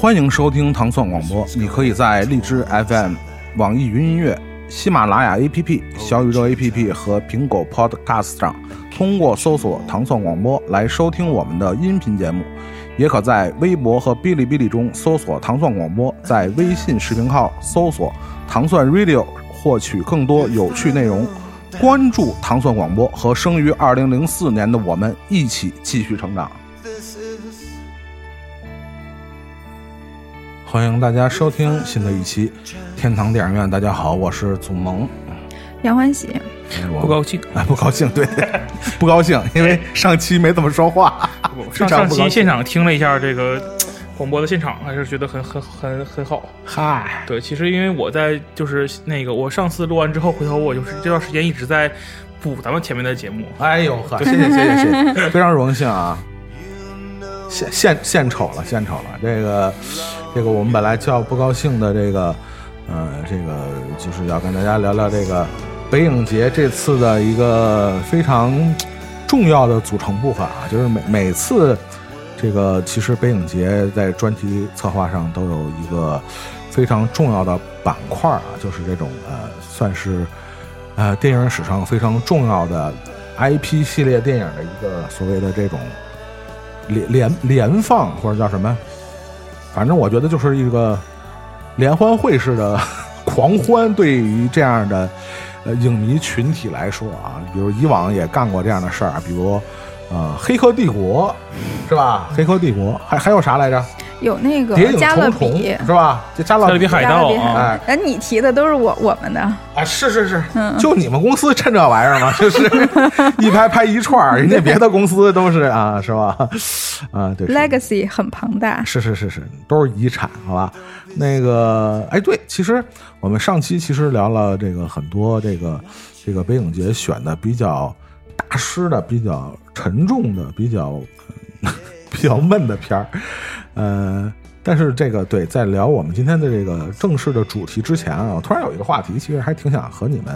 欢迎收听糖蒜广播，你可以在荔枝 FM、网易云音乐、喜马拉雅 APP、小宇宙 APP 和苹果 Podcast 上，通过搜索“糖蒜广播”来收听我们的音频节目。也可在微博和哔哩哔哩中搜索“糖蒜广播”，在微信视频号搜索“糖蒜 Radio” 获取更多有趣内容。关注糖蒜广播和生于二零零四年的我们一起继续成长。欢迎大家收听新的一期天堂电影院。大家好，我是祖萌。杨欢喜，不高兴，哎，不高兴，对，不高兴，因为上期没怎么说话。上上期现场听了一下这个广播的现场，还是觉得很很很很好。嗨，对，其实因为我在就是那个我上次录完之后，回头我就是这段时间一直在补咱们前面的节目。哎呦呵，谢谢谢谢谢谢，非常荣幸啊！献献献丑了，献丑了。这个这个，我们本来叫不高兴的这个，呃，这个就是要跟大家聊聊这个北影节这次的一个非常重要的组成部分啊，就是每每次这个其实北影节在专题策划上都有一个非常重要的板块啊，就是这种呃，算是呃电影史上非常重要的 IP 系列电影的一个所谓的这种。连连连放或者叫什么，反正我觉得就是一个联欢会式的 狂欢。对于这样的呃影迷群体来说啊，比如以往也干过这样的事儿，比如呃《黑客帝国 》是吧？《黑客帝国》还还有啥来着？有那个谍影加勒重重比，是吧？这加勒比海盗啊，哎哎，你提的都是我我们的，啊，是是是，嗯就你们公司趁这玩意儿嘛，就是 一拍拍一串儿，人家别的公司都是啊，是吧？啊，对。legacy 很庞大。是是是是，都是遗产，好吧？那个，哎，对，其实我们上期其实聊了这个很多这个这个北影节选的比较大师的、比较沉重的、比较 比较闷的片儿，呃，但是这个对，在聊我们今天的这个正式的主题之前啊，我突然有一个话题，其实还挺想和你们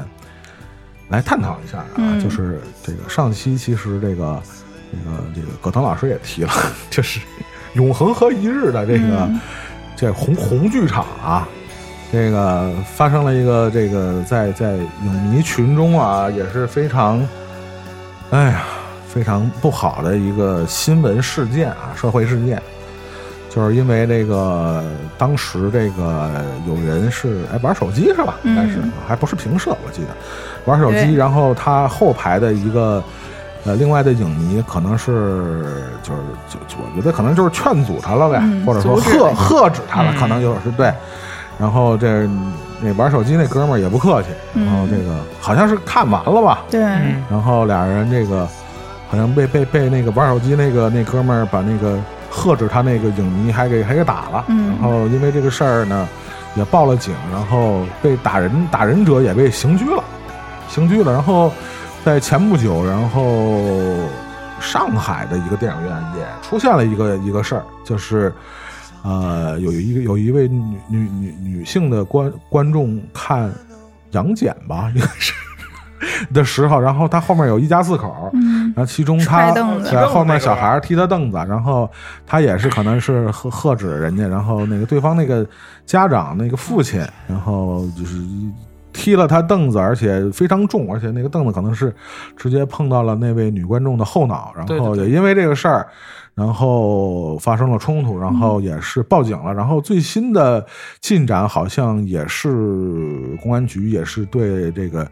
来探讨一下啊，嗯。就是这个上期其实这个这个这个葛腾老师也提了，就是永恒和一日的这个、嗯这红红剧场啊，这个发生了一个这个在在影迷群中啊也是非常，哎呀非常不好的一个新闻事件啊，社会事件。就是因为这个，当时这个有人是哎玩手机是吧？应该是，嗯还不是平射，我记得玩手机，然后他后排的一个呃另外的影迷可能是就是就就我觉得可能就是劝阻他了呗，嗯或者说喝喝止他了，嗯可能就是对。然后这那玩手机那哥们儿也不客气，嗯然后这个好像是看完了吧，对，嗯，然后俩人这个好像被被被那个玩手机那个那哥们儿把那个喝止他那个影迷还给还给打了，嗯然后因为这个事儿呢也报了警，然后被打人打人者也被刑拘了，刑拘了。然后在前不久，然后上海的一个电影院也出现了一个一个事儿，就是。呃，有一个有一位女女女女性的观观众看杨戬吧，应该是的时候，然后他后面有一家四口，嗯。然后其中他后面小孩踢他凳子，然后他也是可能是喝喝止人家，然后那个对方那个家长那个父亲，然后就是踢了他凳子，而且非常重，而且那个凳子可能是直接碰到了那位女观众的后脑，然后也因为这个事儿。然后发生了冲突，然后也是报警了。然后最新的进展好像也是公安局也是对这个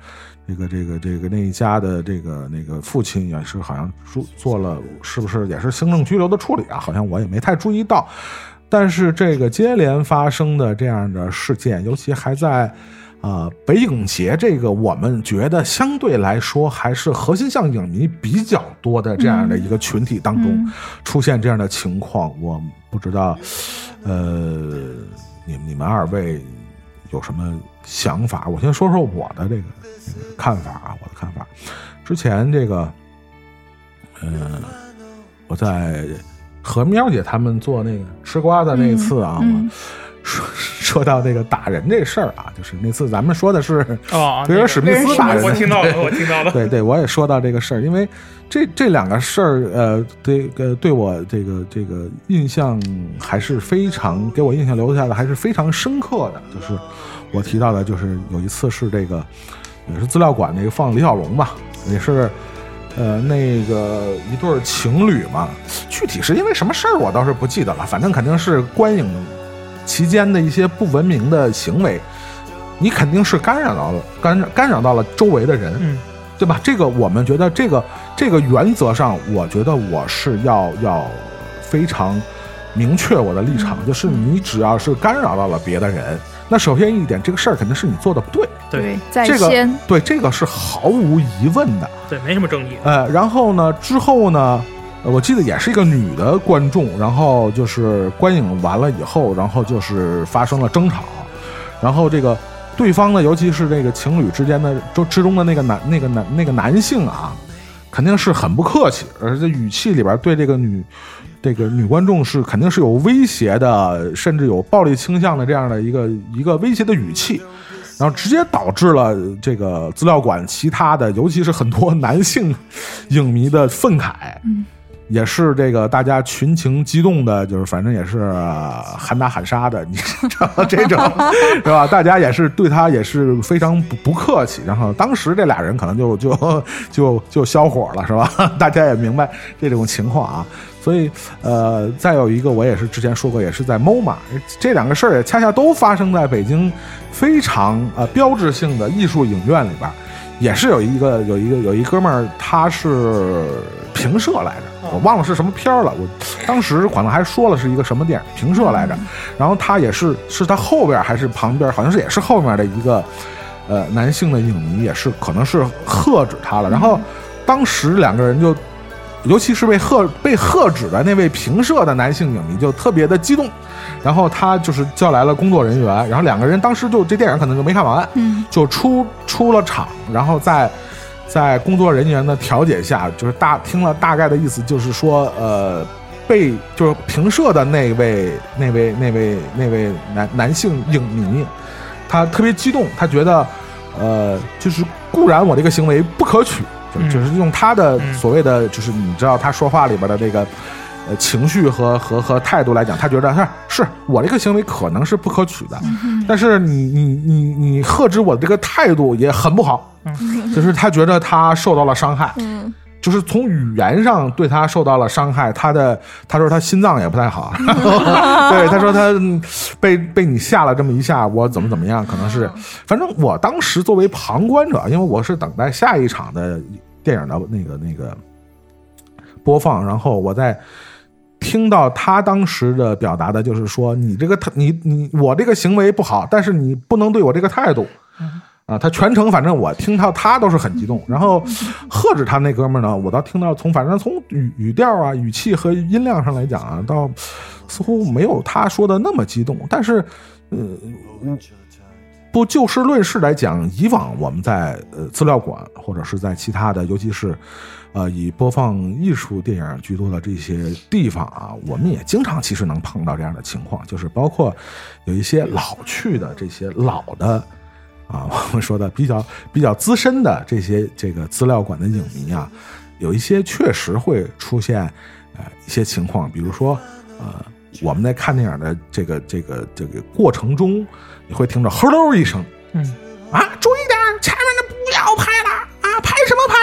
这个这个这个那一家的这个那个父亲也是好像做做了，是不是也是行政拘留的处理啊？好像我也没太注意到。但是这个接连发生的这样的事件，尤其还在啊、北影节这个我们觉得相对来说还是核心向影迷比较多的这样的一个群体当中、嗯出现这样的情况，我不知道，呃，你你们二位有什么想法？我先说说我的这个这个看法啊，我的看法。之前这个，呃，我在和喵姐他们做那个吃瓜的那一次啊，说 说到这个打人这事儿啊，就是那次咱们说的是哦，威尔史密斯打人，我听到了，我听到了。对对，我也说到这个事儿，因为这这两个事儿，呃，对呃对我这个这个印象还是非常给我印象留下的还是非常深刻的。就是我提到的，就是有一次是这个也是资料馆那个放李小龙吧，也是呃那个一对情侣嘛，具体是因为什么事儿我倒是不记得了，反正肯定是观影期间的一些不文明的行为，你肯定是干扰到了干扰干扰到了周围的人。嗯，对吧？这个我们觉得这个这个原则上，我觉得我是要要非常明确我的立场，就是你只要是干扰到了别的人，那首先一点，这个事儿肯定是你做的不对，对在这个先，对这个是毫无疑问的。对，没什么争议。呃，然后呢，之后呢，呃我记得也是一个女的观众，然后就是观影完了以后，然后就是发生了争吵，然后这个对方呢，尤其是这个情侣之间的之之中的那个男那个男那个男性啊，肯定是很不客气，而且语气里边对这个女这个女观众是肯定是有威胁的，甚至有暴力倾向的这样的一个一个威胁的语气。然后直接导致了这个资料馆其他的，尤其是很多男性影迷的愤慨，也是这个大家群情激动的，就是反正也是喊打喊杀的，你知道这种是吧？大家也是对他也是非常不不客气。然后当时这俩人可能就 就就就消火了，是吧？大家也明白这种情况啊。所以，呃，再有一个，我也是之前说过，也是在 MoMA，这两个事儿也恰恰都发生在北京非常呃标志性的艺术影院里边儿，也是有一个有一个有一哥们儿，他是评社来着，我忘了是什么片儿了，我当时可能还说了是一个什么电影评社来着，然后他也是是他后边儿还是旁边儿，好像是也是后面的一个呃男性的影迷，也是可能是喝止他了，然后当时两个人就。尤其是被喝被喝止的那位评社的男性影迷就特别的激动，然后他就是叫来了工作人员，然后两个人当时就这电影可能就没看完，嗯，就出出了场，然后在在工作人员的调解下，就是大听了大概的意思，就是说呃被就是评社的那位那位那位那位男男性影迷，他特别激动，他觉得呃就是固然我这个行为不可取。就是用他的嗯。所谓的，就是你知道他说话里边的这个呃情绪和和和态度来讲，他觉得是是我这个行为可能是不可取的，但是你你你你呵斥我的这个态度也很不好，就是他觉得他受到了伤害，嗯，就是从语言上对他受到了伤害，他的他说他心脏也不太好，对他说他嗯被被你吓了这么一下，我怎么怎么样，可能是，反正我当时作为旁观者，因为我是等待下一场的电影的那个那个播放，然后我在听到他当时的表达的就是说，你这个态你你我这个行为不好，但是你不能对我这个态度。啊，他全程反正我听到他都是很激动，然后喝止他那哥们儿呢，我倒听到从反正从语语调啊、语气和音量上来讲啊，倒似乎没有他说的那么激动。但是，呃，不就事论事来讲，以往我们在呃资料馆或者是在其他的，尤其是呃以播放艺术电影居多的这些地方啊，我们也经常其实能碰到这样的情况，就是包括有一些老去的这些老的。啊，我们说的比较比较资深的这些这个资料馆的影迷啊，有一些确实会出现呃一些情况，比如说呃我们在看电影的这个这个这个过程中，你会听着呼噜一声，嗯，啊，注意点，前面的不要拍了啊，拍什么拍？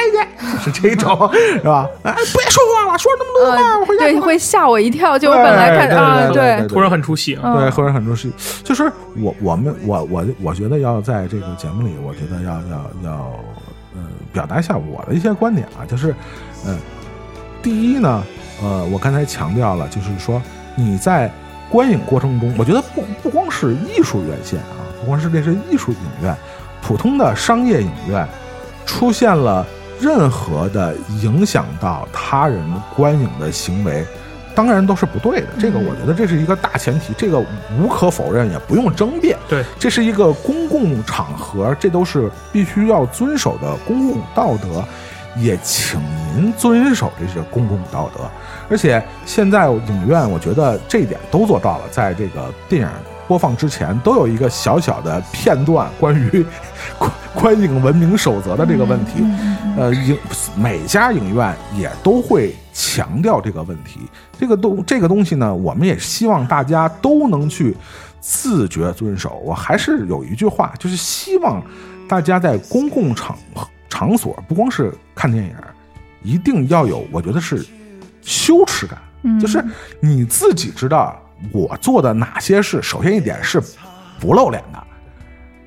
拍去，是这种是吧？哎，别说话了，说那么多话，呃我回，家对，会吓我一跳。就我本来看啊，对突然很出戏对，突然很出戏，就是我我们我我我觉得要在这个节目里，我觉得要要要呃表达一下我的一些观点啊，就是呃，第一呢，呃，我刚才强调了，就是说你在观影过程中，我觉得不不光是艺术院线啊，不光是这是艺术影院，普通的商业影院出现了任何的影响到他人观影的行为。当然都是不对的，这个我觉得这是一个大前提，这个无可否认，也不用争辩。对，这是一个公共场合，这都是必须要遵守的公共道德，也请您遵守这些公共道德。而且现在影院，我觉得这一点都做到了，在这个电影播放之前，都有一个小小的片段关于 观观影文明守则的这个问题。呃，影每家影院也都会强调这个问题。这个东这个东西呢，我们也希望大家都能去自觉遵守。我还是有一句话，就是希望大家在公共场场所，不光是看电影，一定要有，我觉得是羞耻感。就是你自己知道我做的哪些事，首先一点是不露脸的，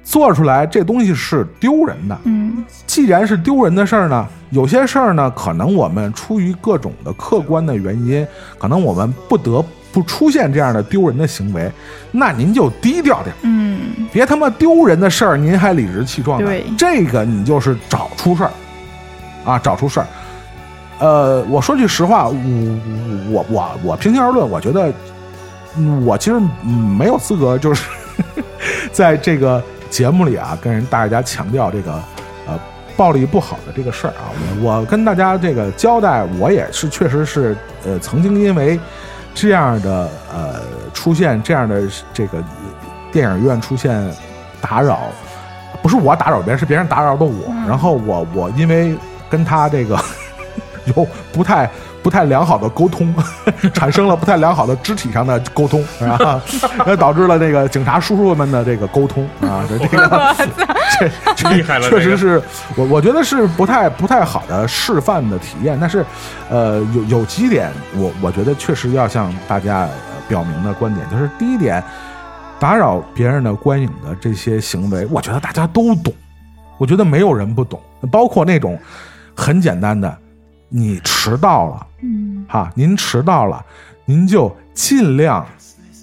做出来这东西是丢人的。嗯，既然是丢人的事儿呢，有些事儿呢，可能我们出于各种的客观的原因，可能我们不得不出现这样的丢人的行为，那您就低调点，嗯，别他妈丢人的事儿您还理直气壮的，这个你就是找出事儿。啊，找出事儿。呃，我说句实话，我我我我平心而论，我觉得嗯我其实嗯没有资格，就是 在这个节目里啊，跟人大家强调这个呃暴力不好的这个事儿啊。我我跟大家这个交代，我也是确实是呃曾经因为这样的呃出现这样的这个电影院出现打扰，不是我打扰别人，是别人打扰的我。然后我我因为跟他这个 有不太不太良好的沟通，产生了不太良好的肢体上的沟通，是吧？那导致了这个警察叔叔们的这个沟通啊，这 这个这这厉害了这确实是我我觉得是不太不太好的示范的体验。但是，呃，有有几点我我觉得确实要向大家呃表明的观点，就是第一点，打扰别人的观影的这些行为，我觉得大家都懂，我觉得没有人不懂，包括那种很简单的，你迟到了。嗯，哈，您迟到了，您就尽量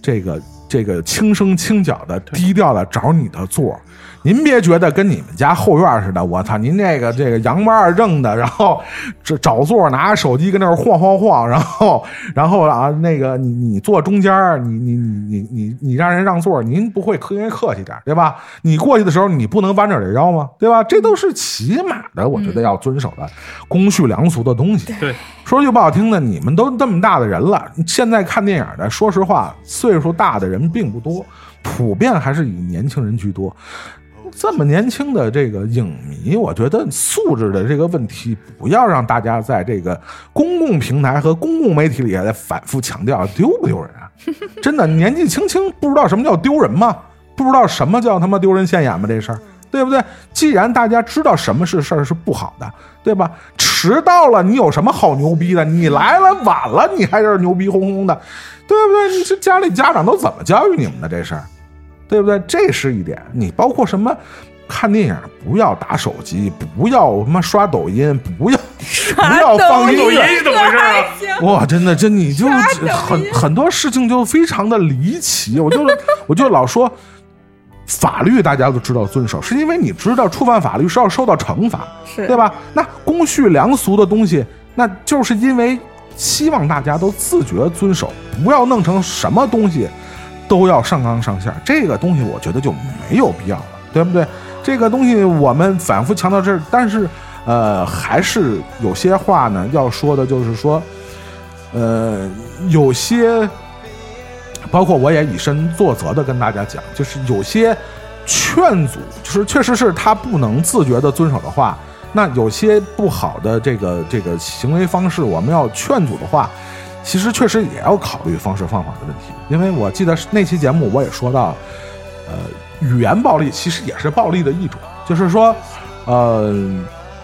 这个这个轻声轻脚的、低调的找你的座儿。您别觉得跟你们家后院似的，我操，您这个这个杨八二正的，然后这找座拿着手机跟那儿晃晃晃，然后然后啊那个你你坐中间，你你你你你你让人让座，您不会跟人客气点对吧？你过去的时候你不能弯着点腰吗？对吧？这都是起码的，我觉得要遵守的公序良俗的东西。对，说句不好听的，你们都这么大的人了，现在看电影的，说实话，岁数大的人并不多，普遍还是以年轻人居多。这么年轻的这个影迷，我觉得素质的这个问题，不要让大家在这个公共平台和公共媒体里还在反复强调，丢不丢人啊？真的，年纪轻轻不知道什么叫丢人吗？不知道什么叫他妈丢人现眼吗？这事儿，对不对？既然大家知道什么是事儿是不好的，对吧？迟到了，你有什么好牛逼的？你来了晚了，你还在这儿牛逼哄哄的，对不对？你这家里家长都怎么教育你们的这事儿，对不对？这是一点。你包括什么？看电影不要打手机，不要他妈刷抖音，不要不要放音抖音乐，是怎么回事啊？哇，真的，这你就很很多事情就非常的离奇，我就 我就老说，法律大家都知道遵守，是因为你知道触犯法律是要受到惩罚，是对吧？那公序良俗的东西，那就是因为希望大家都自觉遵守，不要弄成什么东西都要上纲上线，这个东西我觉得就没有必要了，对不对？这个东西我们反复强调这，但是呃，还是有些话呢要说的，就是说，呃，有些，包括我也以身作则的跟大家讲，就是有些劝阻，就是确实是他不能自觉的遵守的话，那有些不好的这个这个行为方式，我们要劝阻的话，其实确实也要考虑方式方法的问题，因为我记得那期节目我也说到，呃，语言暴力其实也是暴力的一种，就是说，呃，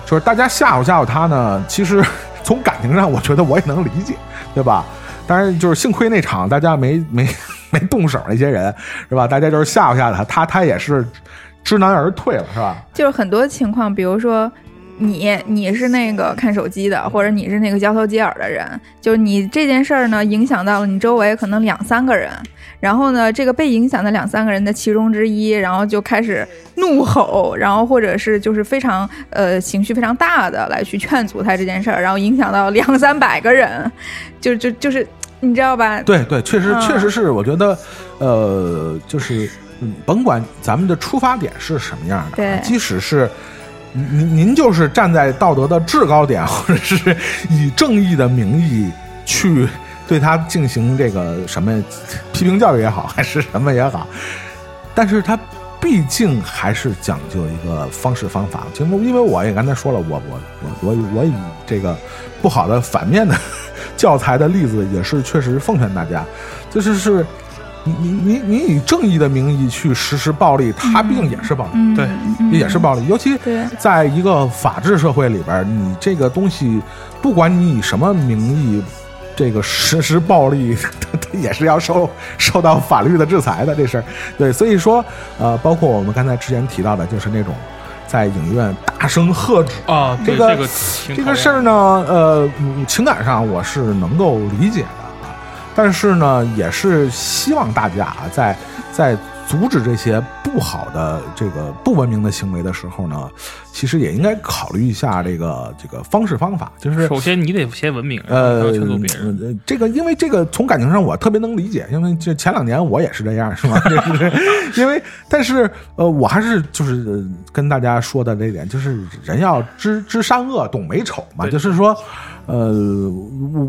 就是大家吓唬吓唬他呢，其实从感情上我觉得我也能理解，对吧？当然就是幸亏那场大家没 没没动手那些人是吧？大家就是吓唬吓唬他，他他也是知难而退了，是吧？就是很多情况，比如说你你是那个看手机的，或者你是那个交头接耳的人，就是你这件事儿呢，影响到了你周围可能两三个人，然后呢，这个被影响的两三个人的其中之一，然后就开始怒吼，然后或者是就是非常呃情绪非常大的来去劝阻他这件事儿，然后影响到两三百个人，就就就是你知道吧？对对，确实嗯。确实是，我觉得，呃，就是嗯，甭管咱们的出发点是什么样的，对。即使是您您就是站在道德的制高点，或者是以正义的名义去对他进行这个什么批评教育也好，还是什么也好，但是他毕竟还是讲究一个方式方法。因为因为我也刚才说了，我我我我我以这个不好的反面的 教材的例子，也是确实奉劝大家，就是是。你你你你以正义的名义去实施暴力，它毕竟也是暴力，嗯，对。嗯。也是暴力。尤其在一个法治社会里边，你这个东西，不管你以什么名义，这个实施暴力，它它也是要受受到法律的制裁的。这事儿，对，所以说，呃，包括我们刚才之前提到的，就是那种在影院大声喝止啊，这个这个事儿呢，呃，嗯情感上我是能够理解的啊，但是呢，也是希望大家啊，在在阻止这些不好的这个不文明的行为的时候呢，其实也应该考虑一下这个这个方式方法，就是首先你得先文明，呃后劝阻别人。呃，这个因为这个从感情上我特别能理解，因为这前两年我也是这样，是吗？就是因为但是呃，我还是就是呃跟大家说的这一点，就是人要知知善恶，懂美丑嘛，就是说。呃，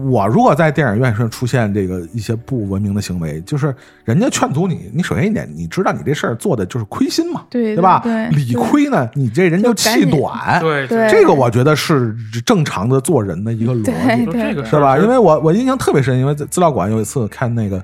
我如果在电影院上出现这个一些不文明的行为，就是人家劝阻你，你首先一点，你知道你这事儿做的就是亏心嘛，对对吧？对理亏呢，你这人就气就赶紧短，对对这个我觉得是正常的做人的一个逻辑。这个是吧？因为我我印象特别深，因为在资料馆有一次看那个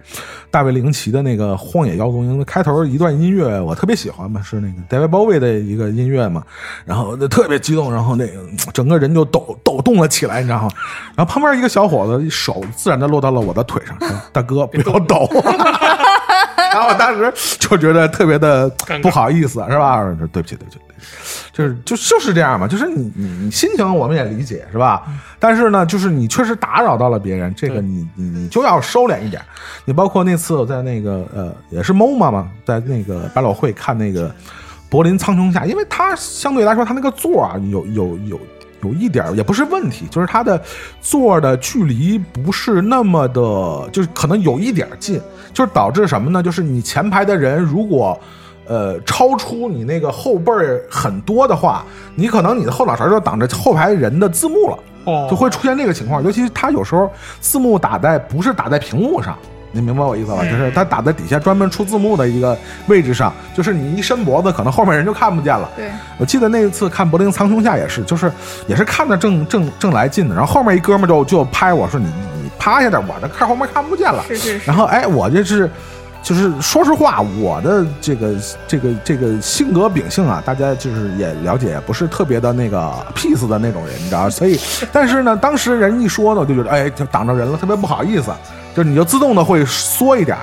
大卫林奇的那个《荒野妖踪》，因为开头一段音乐我特别喜欢嘛，是那个 David Bowie 的一个音乐嘛，然后就特别激动，然后那个整个人就抖抖动了起来，你知道吗？然后旁边一个小伙子手自然的落到了我的腿上，说：“大哥，不要抖。” 然后我当时就觉得特别的不好意思，是吧？对不起，对不起，对不起。就是就就是这样嘛，就是你你你心情我们也理解是吧？但是呢，就是你确实打扰到了别人，这个你你你就要收敛一点。你包括那次我在那个呃也是 MoMA 嘛，在那个百老汇看那个柏林苍穹下，因为它相对来说它那个座啊有有有。有一点也不是问题，就是它的座的距离不是那么的，就是可能有一点近，就是导致什么呢？就是你前排的人如果呃超出你那个后背儿很多的话，你可能你的后脑勺就挡着后排人的字幕了，哦就会出现这个情况。尤其是它有时候字幕打在不是打在屏幕上。你明白我意思吧？嗯就是它打在底下专门出字幕的一个位置上，就是你一伸脖子，可能后面人就看不见了。对，我记得那一次看《柏林苍穹下》也是，就是也是看的正正正来劲的，然后后面一哥们儿就就拍我说你你趴下点，我这看后面看不见了。是是是，然后哎，我这是就是说实话，我的这个这个这个性格秉性啊，大家就是也了解，不是特别的那个 peace 的那种人，你知道？所以，但是呢，当时人一说呢，就觉得哎，就挡着人了，特别不好意思，就是你就自动的会缩一点。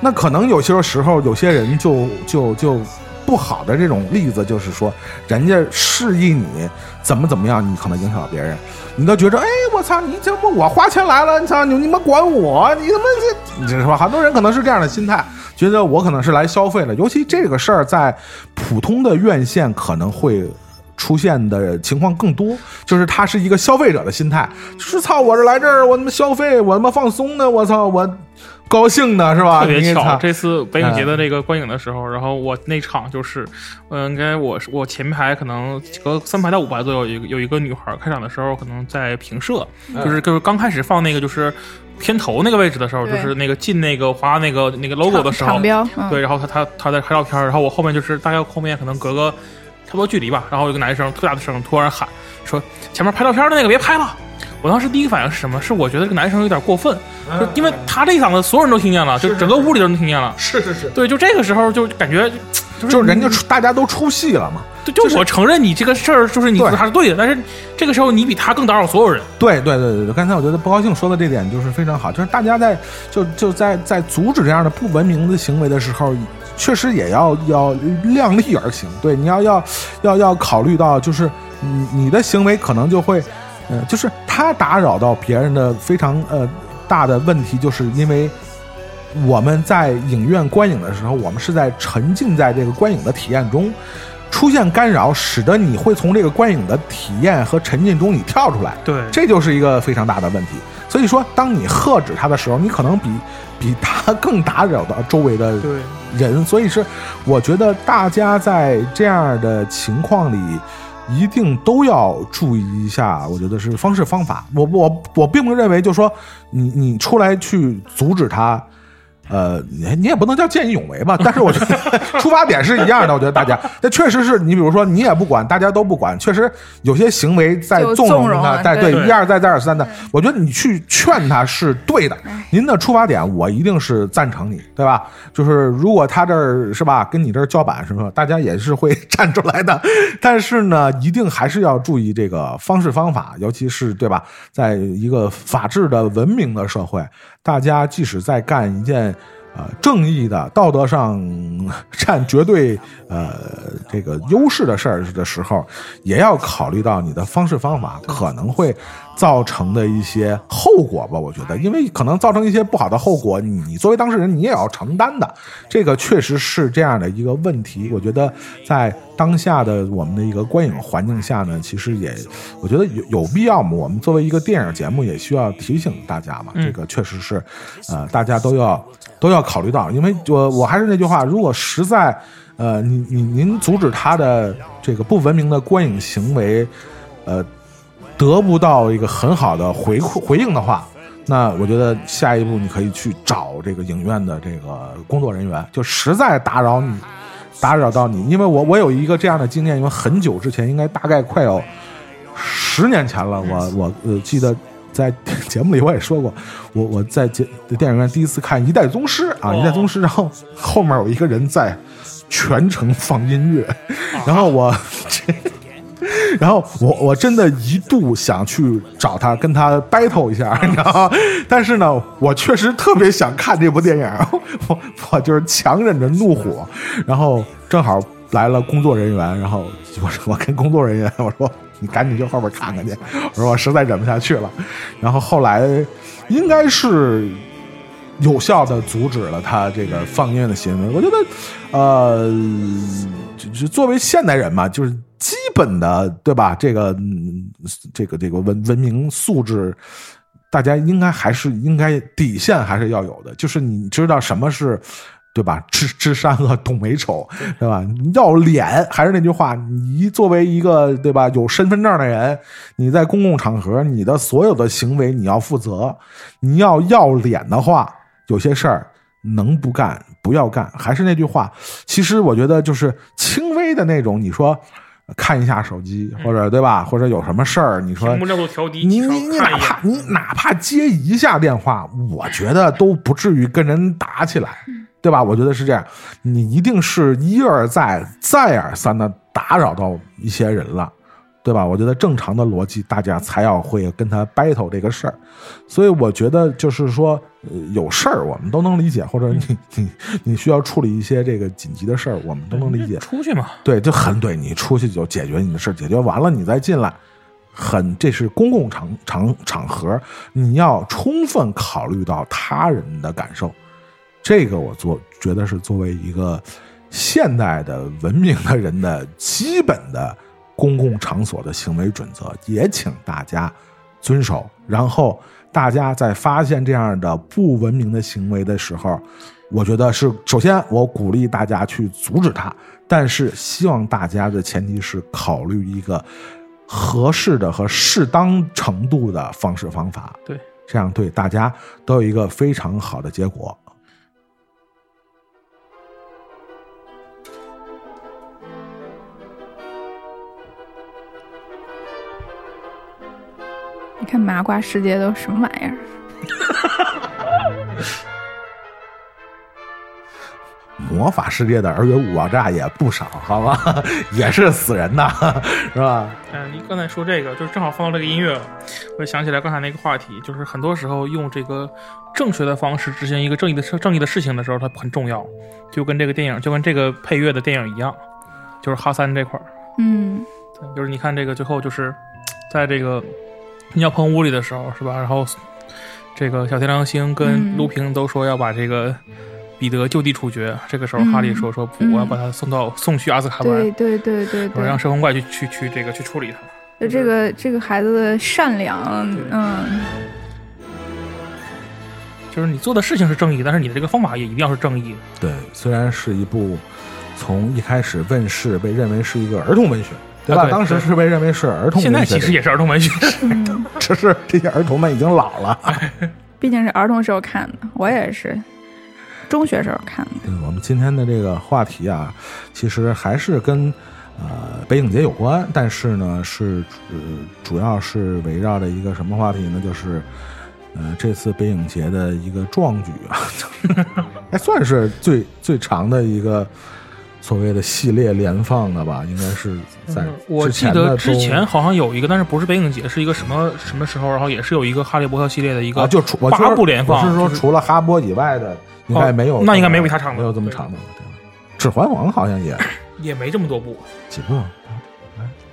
那可能有些时候，有些人就就就不好的这种例子，就是说，人家示意你怎么怎么样，你可能影响到别人，你都觉着，哎，我操，你这不我花钱来了，你操，你你们管我，你他妈这，你这是吧？很多人可能是这样的心态，觉得我可能是来消费的，尤其这个事儿在普通的院线可能会。出现的情况更多，就是他是一个消费者的心态，就是操，我这来这儿，我他妈消费，我他妈放松呢，我操，我高兴的，是吧？特别巧，这次北影节的这个观影的时候，然后我那场就是，嗯，应该我是我前排可能隔三排到五排左右，有一个有一个女孩，开场的时候可能在评摄，就是就是刚开始放那个就是片头那个位置的时候，就是那个进那个华那个那个 logo 的时候厂，标，嗯对，然后他他他在拍照片儿，然后我后面就是大概后面可能隔个差不多距离吧，然后有个男生特大的声突然喊说前面拍照片的那个别拍了。我当时第一个反应是什么？是我觉得这个男生有点过分，就因为他这一嗓子所有人都听见了，就整个屋里都能听见了。是是是，对，就这个时候就感觉就是就人家出大家都出戏了嘛。对，就我承认你这个事儿就是你对他是对的，但是这个时候你比他更打扰所有人。对对对对对，刚才我觉得不高兴说的这点就是非常好，就是大家在就就在在阻止这样的不文明的行为的时候，确实也要要量力而行。对，你要要要要考虑到，就是你你的行为可能就会，呃，就是他打扰到别人的非常呃大的问题，就是因为。我们在影院观影的时候，我们是在沉浸在这个观影的体验中，出现干扰，使得你会从这个观影的体验和沉浸中你跳出来。对这就是一个非常大的问题。所以说，当你喝止他的时候，你可能比比他 更打扰到周围的人。所以是，我觉得大家在这样的情况里，一定都要注意一下。我觉得是方式方法。我我我并不认为，就说你你出来去阻止他。呃，你你也不能叫见义勇为吧，但是我觉得出发点是一样的。我觉得大家，那确实是你比如说你也不管，大家都不管，确实有些行为在就纵容他，了在对对一而再再而三的，我觉得你去劝他是对的。您的出发点我一定是赞成你，对吧？就是如果他这儿是吧，跟你这儿叫板什么，大家也是会 站出来的。但是呢，一定还是要注意这个方式方法，尤其是对吧，在一个法治的文明的社会，大家即使在干一件。呃，正义的、道德上占绝对呃这个优势的事儿的时候，也要考虑到你的方式方法可能会造成的一些后果吧。我觉得，因为可能造成一些不好的后果，你你作为当事人，你也要承担的。这个确实是这样的一个问题。我觉得在当下的我们的一个观影环境下呢，其实也我觉得有有必要嘛。我们作为一个电影节目，也需要提醒大家嘛。嗯这个确实是，呃，大家都要都要考虑到，因为我我还是那句话，如果实在呃，你你您阻止他的这个不文明的观影行为，呃，得不到一个很好的回馈回应的话，那我觉得下一步你可以去找这个影院的这个工作人员，就实在打扰你，打扰到你，因为我我有一个这样的经验，因为很久之前，应该大概快有十年前了，我我呃记得。在节目里我也说过，我我在节电影院第一次看《一代宗师》啊，哦一代宗师》，然后后面有一个人在全程放音乐，然后我这，然后我我真的一度想去找他跟他 battle 一下，你知道吗？但是呢，我确实特别想看这部电影，我我就是强忍着怒火，然后正好来了工作人员，然后我说我跟工作人员我说你赶紧去后边看看去，我说我实在忍不下去了，然后后来应该是。有效的阻止了他这个放音乐的行为。我觉得，呃，就是作为现代人嘛，就是基本的，对吧？这个，这个，这个文文明素质，大家应该还是应该底线还是要有的。就是你知道什么是。对吧？知知善恶，懂美丑，对吧？要脸，还是那句话，你作为一个对吧有身份证的人，你在公共场合，你的所有的行为你要负责。你要要脸的话，有些事儿能不干不要干。还是那句话，其实我觉得就是轻微的那种，你说看一下手机，或者对吧，或者有什么事儿，你说你你你哪怕你哪怕接一下电话，我觉得都不至于跟人打起来，对吧？我觉得是这样，你一定是一而再、再而三的打扰到一些人了，对吧？我觉得正常的逻辑，大家才要会跟他 battle 这个事儿。所以我觉得就是说，呃，有事儿我们都能理解，或者你你你需要处理一些这个紧急的事儿，我们都能理解。出去嘛，对，就很对你出去就解决你的事儿，解决完了你再进来，很这是公共场场场合，你要充分考虑到他人的感受，这个我做觉得是作为一个现代的文明的人的基本的公共场所的行为准则，也请大家遵守。然后大家在发现这样的不文明的行为的时候，我觉得是首先我鼓励大家去阻止它，但是希望大家的前提是考虑一个合适的和适当程度的方式方法，对，这样对大家都有一个非常好的结果。你看麻瓜世界都什么玩意儿？魔法世界的儿童武爆炸也不少，好吗？也是死人的，是吧？嗯，你刚才说这个，就是正好放到这个音乐了，我就想起来刚才那个话题，就是很多时候用这个正确的方式执行一个正义的事正义的事情的时候，它很重要，就跟这个电影，就跟这个配乐的电影一样，就是哈三这块儿，嗯对就是你看这个最后就是在这个尿棚屋里的时候，是吧？然后这个小天狼星跟卢平都说要把这个彼得就地处决，这个时候哈利说说，我要把他送到送去阿兹卡班，对对对对我让，摄魂怪去去去这个去处理他。就这个这个孩子的善良，嗯，就是你做的事情是正义，但是你的这个方法也一定要是正义。对，虽然是一部从一开始问世被认为是一个儿童文学，对吧？啊对当时是被认为是儿童现在文学其实也是儿童文学，嗯，只是这些儿童们已经老了。毕竟是儿童时候看的，我也是中学时候看的。对我们今天的这个话题啊，其实还是跟呃北影节有关，但是呢是呃主要是围绕着一个什么话题呢？就是呃这次北影节的一个壮举啊，还 算是最最长的一个所谓的系列连放的吧，应该是在嗯我记得之前好像有一个，但是不是北影节，是一个什么什么时候，然后也是有一个哈利波特系列的一个啊，就除我八部连放，我是说除了哈波以外的，应该哦没有、那应该没有比他长的没有这么长的了，对吧？指环王好像也也没这么多部，几部，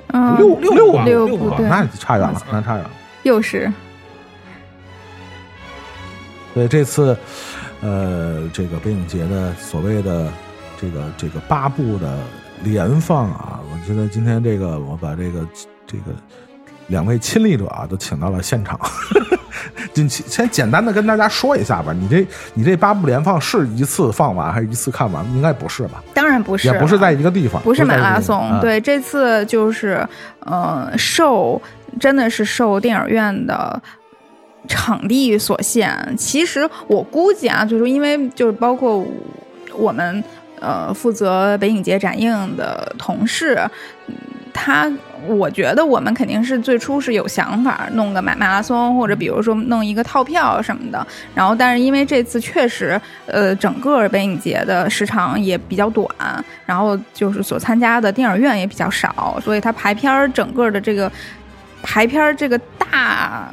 嗯，六部六吧六六吧。部，那差远了，那差远了。又是。所以这次，呃，这个北影节的所谓的这个这个八部的连放啊，我觉得今天这个我把这个这个两位亲历者啊都请到了现场。进去先简单的跟大家说一下吧，你这你这八部连放是一次放完还是一次看完？应该不是吧？当然不是，也不是在一个地方，不是马拉松，对，这次就是呃受真的是受电影院的。场地所限，其实我估计啊，就是因为就是包括我们呃负责北影节展映的同事，他我觉得我们肯定是最初是有想法弄个马马拉松，或者比如说弄一个套票什么的。然后，但是因为这次确实，呃，整个北影节的时长也比较短，然后就是所参加的电影院也比较少，所以它排片儿整个的这个排片儿这个大。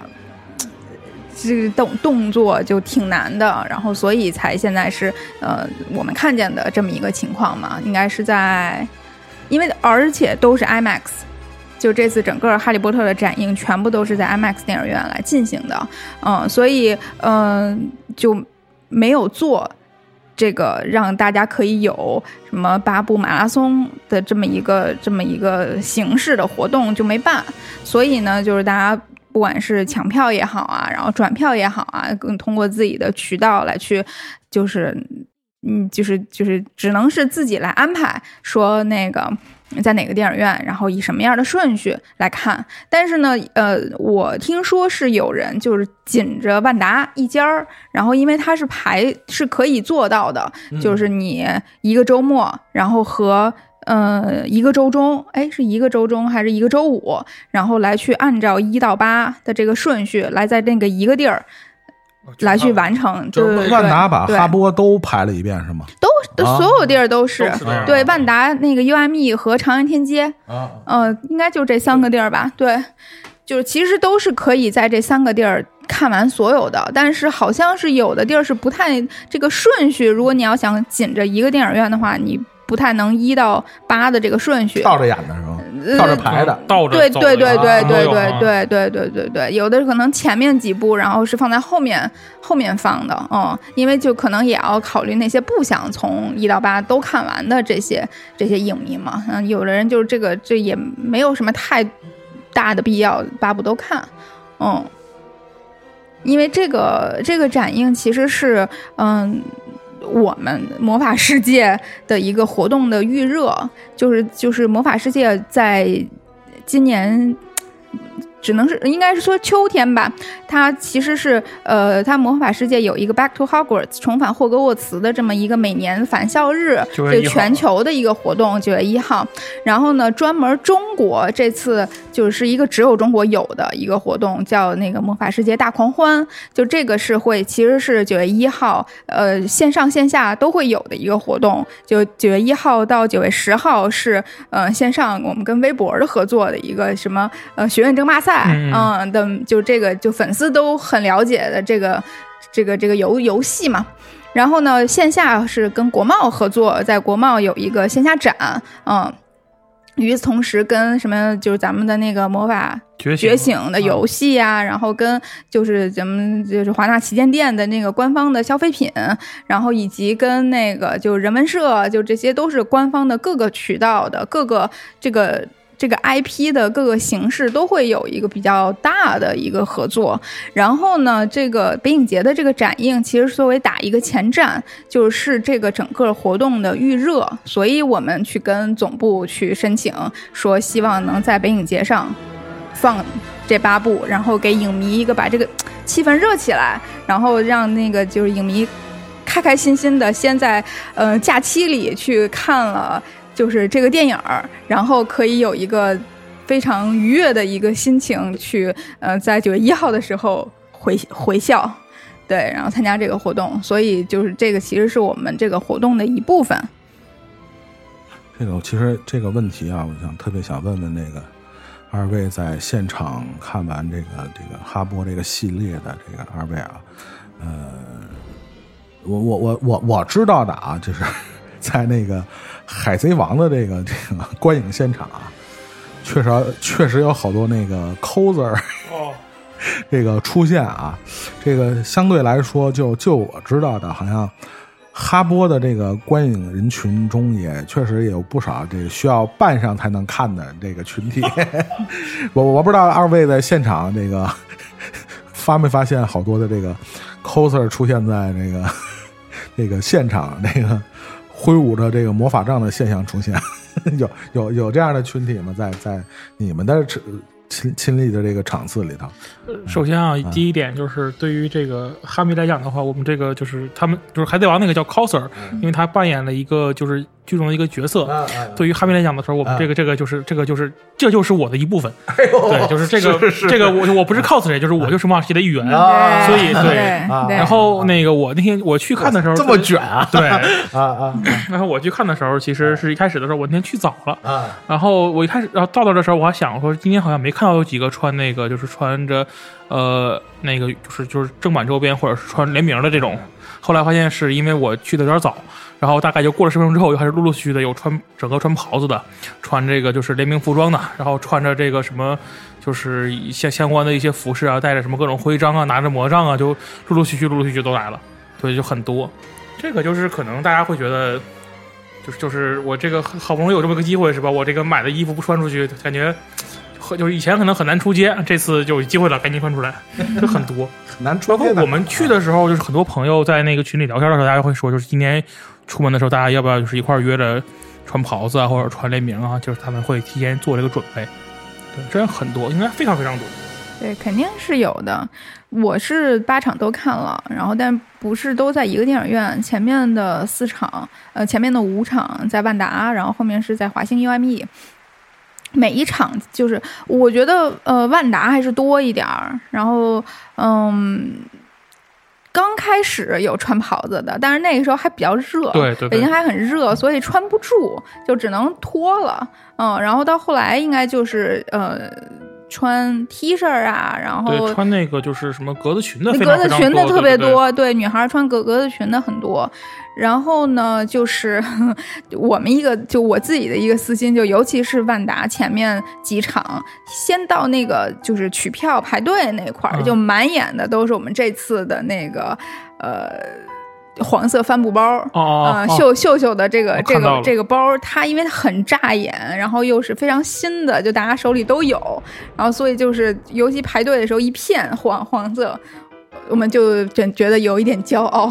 这个动动作就挺难的，然后所以才现在是呃我们看见的这么一个情况嘛，应该是在，因为而且都是 IMAX，就这次整个《哈利波特》的展映全部都是在 IMAX 电影院来进行的，嗯，所以嗯、就没有做这个让大家可以有什么八部马拉松的这么一个这么一个形式的活动就没办，所以呢，就是大家。不管是抢票也好啊，然后转票也好啊，更通过自己的渠道来去，就是，嗯，就是就是只能是自己来安排，说那个在哪个电影院，然后以什么样的顺序来看。但是呢，呃，我听说是有人就是紧着万达一家儿，然后因为它是排是可以做到的，就是你一个周末，然后和。呃，一个周中，哎，是一个周中还是一个周五？然后来去按照一到八的这个顺序，来在那个一个地儿来去完成。对对对，万达把哈波都排了一遍是吗？都都啊所有地儿都是都是对万达那个 UME 和长安天街，啊，呃，应该就这三个地儿吧？对，就是其实都是可以在这三个地儿看完所有的，但是好像是有的地儿是不太这个顺序，如果你要想紧着一个电影院的话，你不太能一到八的这个顺序。倒着演的是吗？倒着排的。倒着走对对对对对对对对对对对，有的可能前面几部，然后是放在后面后面放的，嗯，因为就可能也要考虑那些不想从一到八都看完的这些这些影迷嘛，嗯，有的人就是这个这也没有什么太大的必要八部都看，嗯，因为这个这个展映其实是嗯。我们魔法世界的一个活动的预热，就是就是魔法世界在今年。只能是应该是说秋天吧，它其实是呃，它魔法世界有一个 Back to Hogwarts 重返霍格沃茨的这么一个每年返校日，9月1号这全球的一个活动，九月一号。然后呢，专门中国这次就是一个只有中国有的一个活动，叫那个魔法世界大狂欢。就这个是会其实是九月一号，呃，线上线下都会有的一个活动。就九月一号到九月十号是呃线上我们跟微博的合作的一个什么呃学院争霸赛，嗯嗯的，就这个就粉丝都很了解的这个这个这个游游戏嘛。然后呢，线下是跟国贸合作，在国贸有一个线下展，嗯。与此同时，跟什么就是咱们的那个魔法觉觉醒的游戏啊，然后跟就是咱们就是华纳旗舰店的那个官方的消费品，然后以及跟那个就人文社，就这些都是官方的各个渠道的各个这个这个 IP 的各个形式都会有一个比较大的一个合作。然后呢，这个北影节的这个展映其实作为打一个前站，就是这个整个活动的预热，所以我们去跟总部去申请，说希望能在北影节上放这八部，然后给影迷一个把这个气氛热起来，然后让那个就是影迷开开心心的先在呃假期里去看了。就是这个电影儿，然后可以有一个非常愉悦的一个心情去，呃，在九月一号的时候回回校，对，然后参加这个活动，所以就是这个其实是我们这个活动的一部分。这个其实这个问题啊，我想特别想问问那个二位在现场看完这个这个哈波这个系列的这个二位啊，呃，我我我我我知道的啊，就是 在那个。海贼王的这个这个 观影现场啊，确实确实有好多那个 coser 哦，这个出现啊，这个相对来说，就就我知道的，好像哈波的这个观影人群中，也确实也有不少这个需要扮上才能看的这个群体。我我不知道二位在现场这个发没发现好多的这个 coser 出现在那个那个现场那个。挥舞着这个魔法杖的现象出现，有有有这样的群体吗？在在你们的亲亲历的这个场次里头，首先啊，第一点就是对于这个哈迷来讲的话，我们这个就是他们就是海贼王那个叫 coser，因为他扮演了一个就是。剧中的一个角色，对于哈迷来讲的时候，我们这个这个就是这个就是这就是我的一部分，对，就是这个 这个我我不是 cos 谁，就是我就是马戏的一员，所以对。然后那个我那天我去看的时候这么卷啊，对啊 啊。然后我去看的时候，其实是一开始的时候我那天去早了啊然后我一开始然后到那的时候，我还想说今天好像没看到有几个穿那个就是穿着呃那个就是就是正版周边或者是穿联名的这种，后来发现是因为我去的有点早。然后大概就过了十分钟之后，又开始陆陆续续的有穿整个穿袍子的，穿这个就是联名服装的，然后穿着这个什么，就是相相关的一些服饰啊，带着什么各种徽章啊，拿着魔杖啊，就陆陆续续、陆陆续续都来了，对，就很多。这个就是可能大家会觉得，就是就是我这个好不容易有这么个机会是吧？我这个买的衣服不穿出去，感觉和就是以前可能很难出街，这次就有机会了，赶紧穿出来，就很多。很难出。包括我们去的时候，就是很多朋友在那个群里聊天的时候，大家会说，就是今年。出门的时候，大家要不要就是一块约着穿袍子啊，或者穿联名啊？就是他们会提前做这个准备。对，这样很多，应该非常非常多。对，肯定是有的。我是八场都看了，然后但不是都在一个电影院。前面的四场，呃，前面的五场在万达，然后后面是在华星 UME。每一场就是，我觉得呃，万达还是多一点儿。然后，嗯。刚开始有穿袍子的，但是那个时候还比较热，对对，北京还很热，所以穿不住，就只能脱了。嗯，然后到后来应该就是呃，穿 T 恤啊，然后穿那个就是什么格子裙的，格子裙的特别多，对，女孩穿格格子裙的很多。然后呢，就是 我们一个就我自己的一个私心，就尤其是万达前面几场，先到那个就是取票排队那块儿，就满眼的都是我们这次的那个呃黄色帆布包啊，秀秀秀的这个这个这个包，它因为它很扎眼，然后又是非常新的，就大家手里都有，然后所以就是尤其排队的时候一片黄黄色，我们就觉觉得有一点骄傲。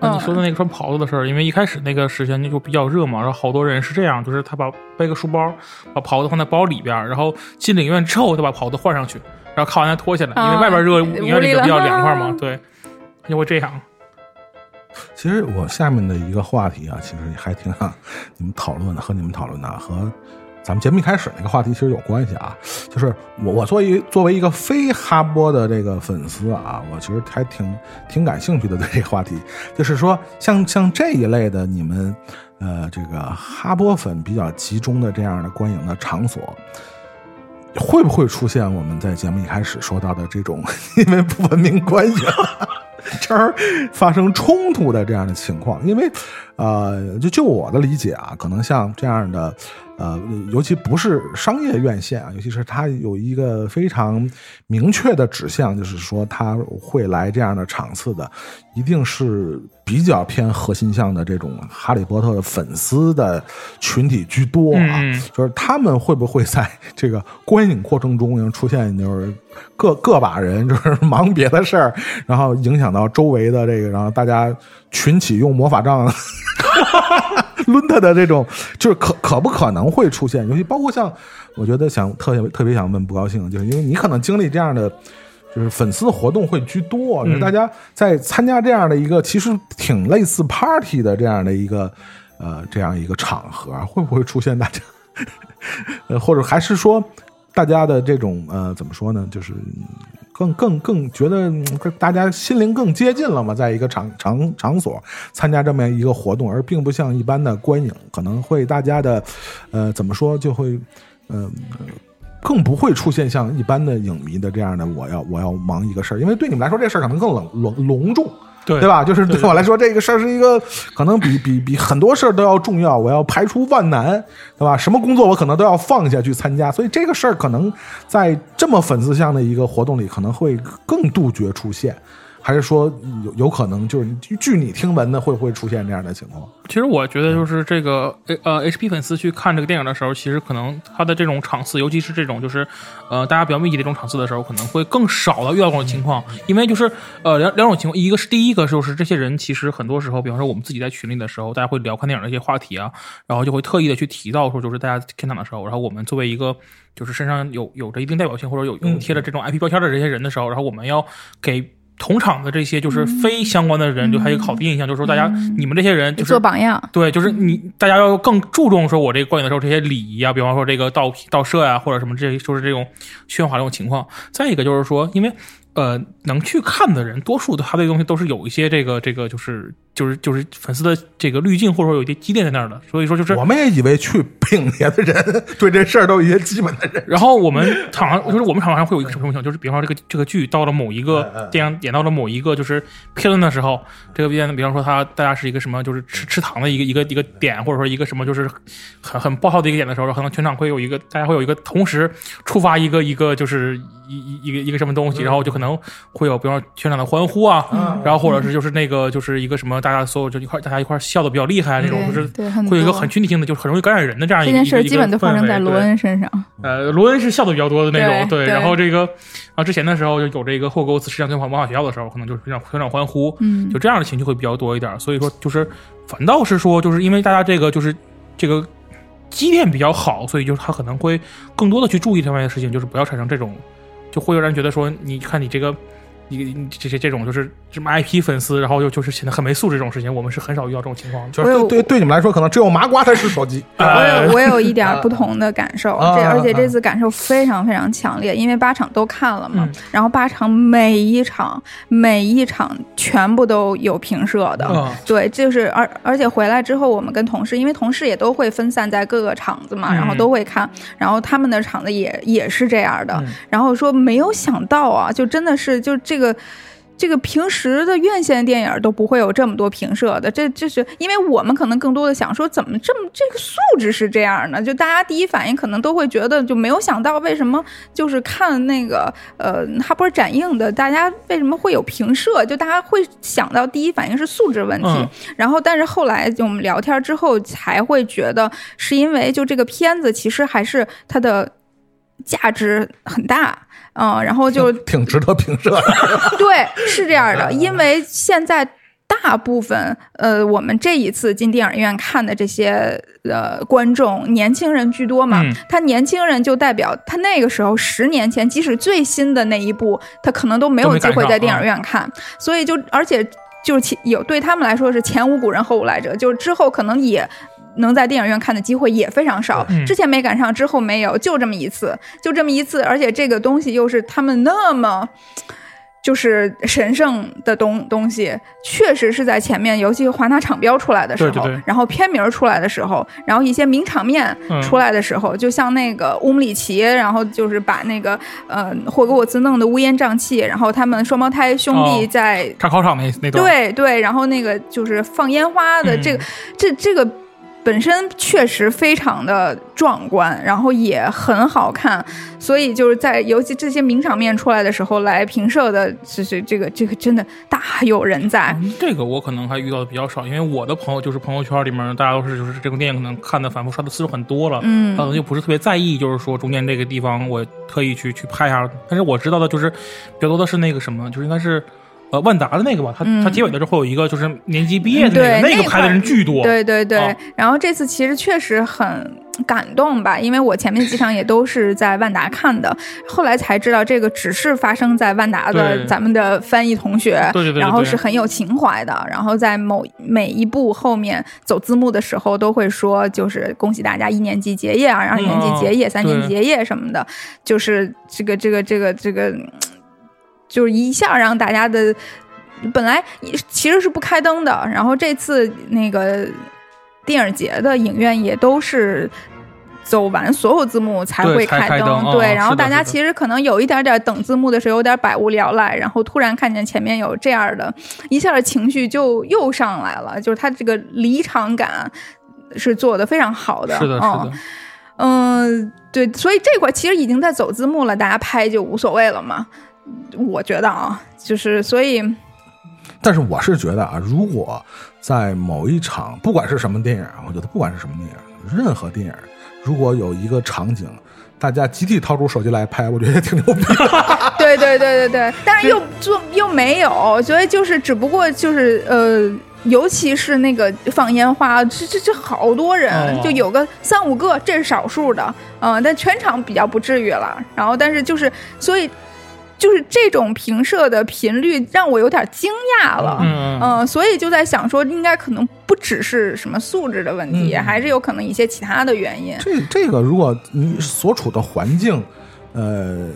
那你说的那个穿袍子的事儿，因为一开始那个时间就比较热嘛，然后好多人是这样，就是他把背个书包，把袍子放在包里边，然后进影院之后再把袍子换上去，然后看完再脱下来，因为外边热，影院里比较凉快嘛，对，就会这样。其实我下面的一个话题啊，其实还挺你们讨论的，和你们讨论的和。咱们节目一开始那个话题其实有关系啊，就是我我作为作为一个非哈波的这个粉丝啊，我其实还挺挺感兴趣的这个话题，就是说像像这一类的你们呃这个哈波粉比较集中的这样的观影的场所，会不会出现我们在节目一开始说到的这种因为不文明观影 这儿发生冲突的这样的情况？因为呃，就就我的理解啊，可能像这样的，呃，尤其不是商业院线啊，尤其是它有一个非常明确的指向，就是说他会来这样的场次的，一定是比较偏核心向的这种哈利波特的粉丝的群体居多啊。嗯就是他们会不会在这个观影过程中出现就是个个把人就是忙别的事儿，然后影响到周围的这个，然后大家群起用魔法杖哈抡他的这种，就是可可不可能会出现？尤其包括像，我觉得想特别特别想问不高兴，就是因为你可能经历这样的。就是粉丝活动会居多，就是大家在参加这样的一个其实挺类似 party 的这样的一个呃这样一个场合，会不会出现大家呃 或者还是说大家的这种呃怎么说呢？就是更更更觉得大家心灵更接近了嘛，在一个场场场所参加这么一个活动，而并不像一般的观影，可能会大家的呃怎么说就会嗯。呃更不会出现像一般的影迷的这样的，我要我要忙一个事儿，因为对你们来说这事儿可能更冷隆隆重，对对吧？就是 对对我来说，这个事儿是一个可能比比比很多事儿都要重要，我要排除万难，对吧？什么工作我可能都要放下去参加，所以这个事儿可能在这么粉丝向的一个活动里，可能会更杜绝出现。还是说有有可能就是据据你听闻的，会不会出现这样的情况？其实我觉得就是这个呃，HP 粉丝去看这个电影的时候，其实可能他的这种场次，尤其是这种就是呃大家比较密集的这种场次的时候，可能会更少的遇到这种情况，因为就是呃两两种情况，一个是第一个就是这些人其实很多时候，比方说我们自己在群里的时候，大家会聊看电影的一些话题啊，然后就会特意的去提到说，就是大家看场的时候，然后我们作为一个就是身上有有着一定代表性或者有有贴着这种 IP 标签的这些人的时候，然后我们要给。同场的这些就是非相关的人，就还有一个好的印象，就是说大家、你们这些人就是做榜样。对，就是你大家要更注重说，我这个观影的时候这些礼仪啊，比方说这个倒倒摄呀、或者什么这些，就是这种喧哗这种情况。再一个就是说，因为呃，能去看的人，多数的他这个东西都是有一些这个这个就是就是就是粉丝的这个滤镜，或者说有一些积淀在那儿的。所以说就是我们也以为去影节的人对这事儿都有一些基本的认识。然后我们场上就是我们场上会有一个什么情况，就是比方说这个这个剧到了某一嗯个电影演到了某一个就是片段的时候，这个片比方说它大家是一个什么就是吃吃糖的一个一个一个点，或者说一个什么就是很很爆笑的一个点的时候，可能全场会有一个大家会有一个同时触发一个一个就是一一一个一个什么东西，然后就可能会有比方说全场的欢呼啊，然后或者是就是那个就是一个什么大家所有就一块大家一块笑的比较厉害啊那种，就是会有一个很群体性的，就是很容易感染人的这样一这件事基本都发生在罗恩身上。呃，罗恩是笑的比较多的那种，对对然后这个，啊之前的时候就有这个霍格沃茨实际上跟魔法学校的时候，可能就是非常非常欢呼，嗯就这样的情绪会比较多一点。所以说，就是反倒是说，就是因为大家这个就是这个积淀比较好，所以就是他可能会更多的去注意这方面的事情，就是不要产生这种，就会有人觉得说，你看你这个。你你这些这种就是什么 IP 粉丝，然后又就是显得很没素质这种事情，我们是很少遇到这种情况的。就是对对对你们来说，可能只有麻瓜才是手机。我呃有我有一点不同的感受，这而且啊这次感受非常非常强烈，因为八场都看了嘛，嗯然后八场每一场每一场全部都有评射的，嗯对，就是而而且回来之后，我们跟同事，因为同事也都会分散在各个场子嘛，嗯然后都会看，然后他们的场子也也是这样的，嗯然后说没有想到啊，就真的是就这个。这个平时的院线电影都不会有这么多评社的，这这是因为我们可能更多的想说，怎么这么这个素质是这样呢？就大家第一反应可能都会觉得，就没有想到为什么就是看那个呃哈勃展映的，大家为什么会有评社？就大家会想到第一反应是素质问题，嗯然后但是后来就我们聊天之后才会觉得，是因为就这个片子其实还是它的价值很大。嗯，然后就 挺值得评射的。对，是这样的，因为现在大部分呃，我们这一次进电影院看的这些呃观众，年轻人居多嘛。嗯他年轻人就代表他那个时候十年前，即使最新的那一部，他可能都没有机会在电啊影院看，所以就而且就是前有对他们来说是前无古人后无来者，就是之后可能也。能在电影院看的机会也非常少，嗯之前没赶上，之后没有，就这么一次，就这么一次，而且这个东西又是他们那么就是神圣的东东西，确实是在前面，尤其是华纳厂标出来的时候，对对对。然后片名出来的时候，然后一些名场面嗯出来的时候，就像那个乌姆里奇，然后就是把那个呃霍格沃兹弄得乌烟瘴气，然后他们双胞胎兄弟哦在、炸烤场那那段，对对，然后那个就是放烟花的嗯这个、这这个本身确实非常的壮观，然后也很好看，所以就是在尤其这些名场面出来的时候来评射的，就是这个这个真的大有人在。嗯这个我可能还遇到的比较少，因为我的朋友就是朋友圈里面大家都是就是这部电影可能看的反复刷的次数很多了，嗯可能就不是特别在意，就是说中间这个地方我特意去去拍一下。但是我知道的就是比较多的是那个什么，就是应该是。呃，万达的那个吧，它、嗯它结尾的时候会有一个就是年级毕业的那个，对那那个拍的人巨多。对对对，啊然后这次其实确实很感动吧，因为我前面几场也都是在万达看的，后来才知道这个只是发生在万达的咱们的翻译同学，对对对对然后是很有情怀的，然后在某每一部后面走字幕的时候都会说，就是恭喜大家一年级结业啊，二年级结业、嗯三年级结业什么的，就是这个这个这个这个，就是一下让大家的。本来其实是不开灯的，然后这次那个电影节的影院也都是走完所有字幕才会开灯，灯哦对，然后大家其实可能有一点点等字幕的时候有点百无聊赖，然后突然看见前面有这样的，一下情绪就又上来了，就是他这个离场感是做的非常好的，是的，是嗯的，嗯，对，所以这块其实已经在走字幕了，大家拍就无所谓了嘛。我觉得啊，就是所以，但是我是觉得啊，如果在某一场，不管是什么电影，我觉得不管是什么电影，任何电影，如果有一个场景，大家集体掏出手机来拍，我觉得也挺牛逼的。对对对对对，但是又做又没有，所以就是只不过就是呃。尤其是那个放烟花，这这这好多人，哦就有个三五个，这是少数的，嗯，但全场比较不至于了。然后，但是就是，所以就是这种平射的频率让我有点惊讶了，嗯嗯，所以就在想说，应该可能不只是什么素质的问题，嗯。还是有可能一些其他的原因。这这个，如果你所处的环境，呃，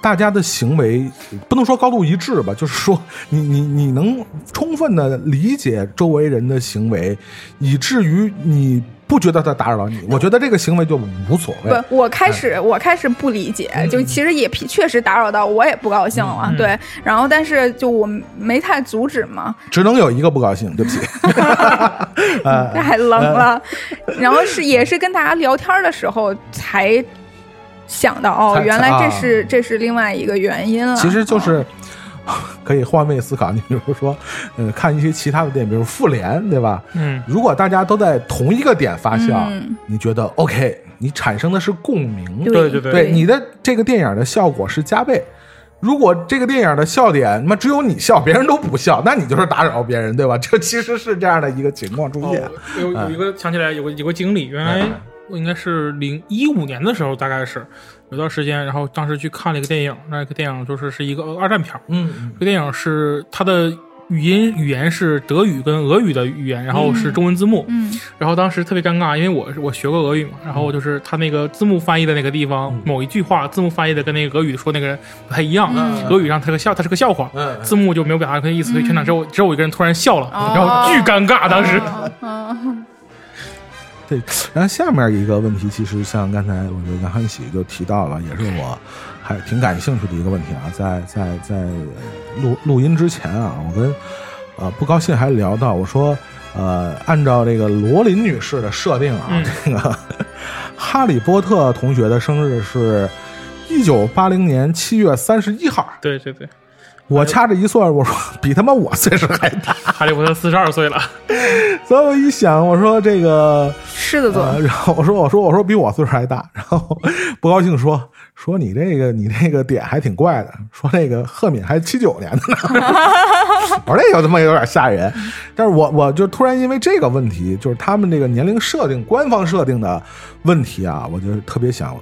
大家的行为不能说高度一致吧，就是说你你你能充分的理解周围人的行为，以至于你不觉得他打扰到你，我觉得这个行为就无所谓。不，我开始、我开始不理解，就其实也确实打扰到我，也不高兴了。嗯对，然后但是就我没太阻止嘛，只能有一个不高兴，对不起。呃 太冷了。然后是也是跟大家聊天的时候才想到，哦，原来啊这是、这是另外一个原因了。其实就哦是 可以换位思考，你比如说，呃，看一些其他的电影，比如《复联》，对吧？嗯，如果大家都在同一个点发笑，嗯你觉得 OK，你产生的是共鸣，对对对对你的这个电影的效果是加倍。如果这个电影的笑点，他妈只有你笑，别人都不笑，那你就是打扰别人，对吧？这其实是这样的一个情况出现。哦，有有一个想起来有个有个经历，原来我应该是零一五年的时候，大概是有段时间，然后当时去看了一个电影，那个电影就是是一个二战片儿，嗯这个电影是它的语音语言是德语跟俄语的语言，然后是中文字幕，嗯。然后当时特别尴尬，因为我我学过俄语嘛，然后就是他那个字幕翻译的那个地方，某一句话字幕翻译的跟那个俄语说那个人不太一样，嗯。俄语上他是个笑，他是个笑话，嗯字幕就没有表达这个意思，所以全场只有只有我一个人突然笑了，哦。然后巨尴尬，当时。嗯对，然后下面一个问题，其实像刚才我觉得杨汉喜就提到了，也是我还挺感兴趣的一个问题啊。在在在呃录录音之前啊，我跟呃不高兴还聊到，我说呃，按照这个罗琳女士的设定啊，嗯这个 哈利波特同学的生日是一九八零年七月三十一号。对对对，我掐着一算，我说比他妈我岁数还大，哈利波特四十二岁了，所以我一想，我说这个狮子座，呃，然后我说我说我说比我岁数还大，然后不高兴说说你这个你这个点还挺怪的，说那个赫敏还七九年的呢，我说这个他妈有点吓人，但是我我就突然因为这个问题，就是他们这个年龄设定官方设定的问题啊，我就特别想。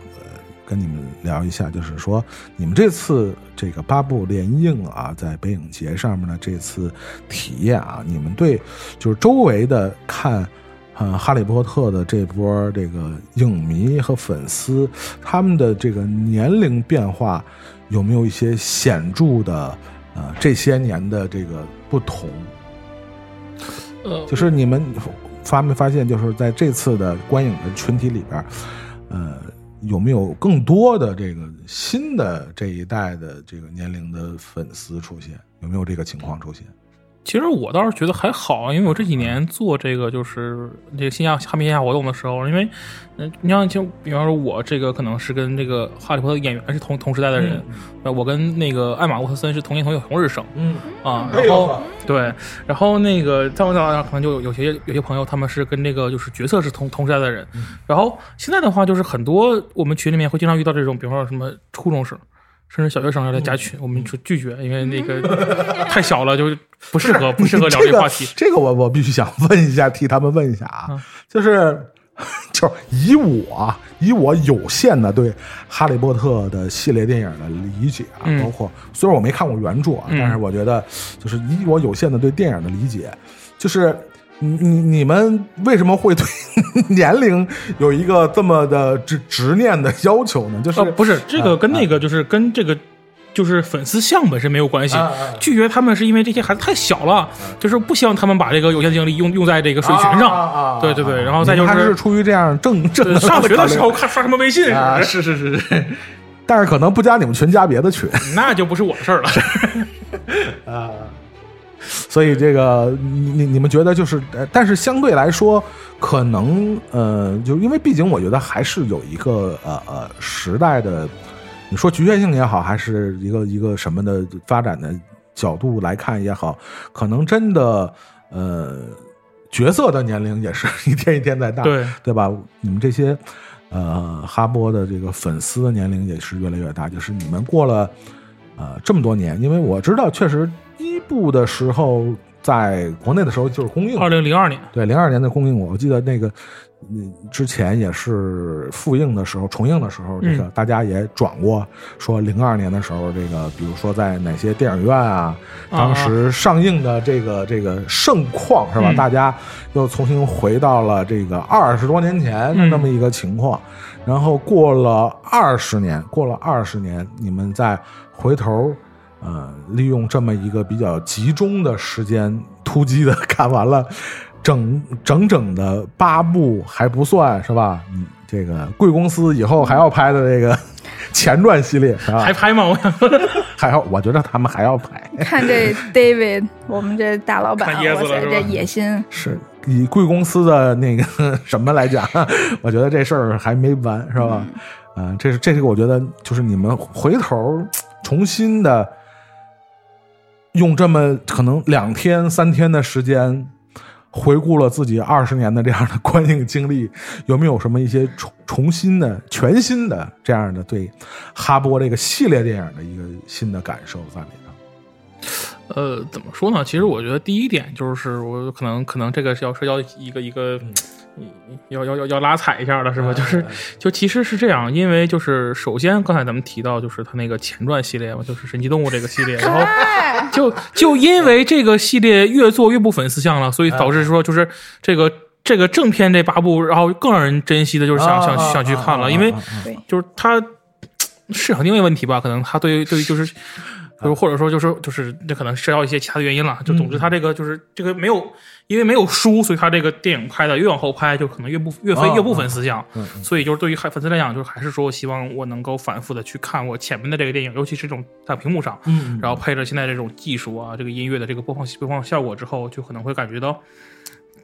呃跟你们聊一下，就是说你们这次这个八部联映啊，在北影节上面的这次体验啊，你们对就是周围的看呃，哈利波特的这波这个影迷和粉丝，他们的这个年龄变化有没有一些显著的呃这些年的这个不同？呃，就是你们发没发现，就是在这次的观影的群体里边，呃，有没有更多的这个新的这一代的这个年龄的粉丝出现？有没有这个情况出现？其实我倒是觉得还好，因为我这几年做这个就是这个线下哈密线下活动的时候，因为嗯，你像就比方说我这个可能是跟这个哈利波特演员是同同时代的人，呃，我跟那个艾玛沃特森是同年同月同日生，嗯。啊，然后对，然后那个再往上可能就有有些有些朋友他们是跟这个就是角色是同同时代的人，然后现在的话就是很多我们群里面会经常遇到这种，比方说什么初中生。甚至小学生要来加群，我们就拒绝，因为那个太小了，就不适合 不适合聊这个话题。这个我我必须想问一下，替他们问一下啊，就是就是以我以我有限的对《哈利波特》的系列电影的理解啊，包括虽然我没看过原著啊，但是我觉得就是以我有限的对电影的理解，就是你你你们为什么会对 年龄有一个这么的执执念的要求呢？就是不是这个跟那个就是跟这个。就是粉丝像本身没有关系，拒绝他们是因为这些孩子太小了，就是不希望他们把这个有限精力用用在这个水群上。对对对，然后再就是是出于这样正正上学的时候看刷什么微信啊，是是是是，但是可能不加你们群，加别的群，那就不是我的事儿了啊。所以这个你你你们觉得就是，但是相对来说，可能呃，就因为毕竟我觉得还是有一个呃呃时代的。你说局限性也好，还是一个一个什么的发展的角度来看也好，可能真的呃角色的年龄也是一天一天在大，对对吧？你们这些呃哈波的这个粉丝的年龄也是越来越大，就是你们过了呃这么多年，因为我知道确实一部的时候在国内的时候就是公映，二零零二年，对零二年的公映，我记得那个。嗯，之前也是复映的时候、重映的时候，这个大家也转过，说零二年的时候，这个比如说在哪些电影院啊，当时上映的这个这个盛况是吧？大家又重新回到了这个二十多年前的那么一个情况。然后过了二十年，过了二十年，你们再回头，呃，利用这么一个比较集中的时间，突击的看完了。整整整的八部还不算是吧？嗯，这个贵公司以后还要拍的这个 前传系列是吧？还拍吗？我想还要，我觉得他们还要拍。看这 David，我们这大老板，哇塞，这野心是以贵公司的那个什么来讲，我觉得这事儿还没完是吧？啊，这是这是个我觉得就是你们回头重新的用这么可能两天三天的时间。回顾了自己二十年的这样的观影经历，有没有什么一些重重新的、全新的这样的对哈波这个系列电影的一个新的感受在里头？呃，怎么说呢？其实我觉得第一点就是，我可能可能这个是要涉及一个一个。要要要要拉踩一下了是吧？就是就其实是这样，因为就是首先刚才咱们提到就是他那个前传系列嘛，就是神奇动物这个系列，然后就就因为这个系列越做越不粉丝向了，所以导致说就是这个这个正片这八部，然后更让人珍惜的就是想想想去看了，因为就是他市场定位问题吧，可能他对于对于就是就是或者说就是就是这可能涉及到一些其他的原因了，就总之他这个就是这个没有。因为没有书，所以他这个电影拍的越往后拍，就可能越不越分越不粉丝向。所以就是对于粉丝来讲，就是还是说，希望我能够反复的去看我前面的这个电影，尤其是这种大屏幕上，然后配着现在这种技术啊，这个音乐的这个播放播放效果之后，就可能会感觉到，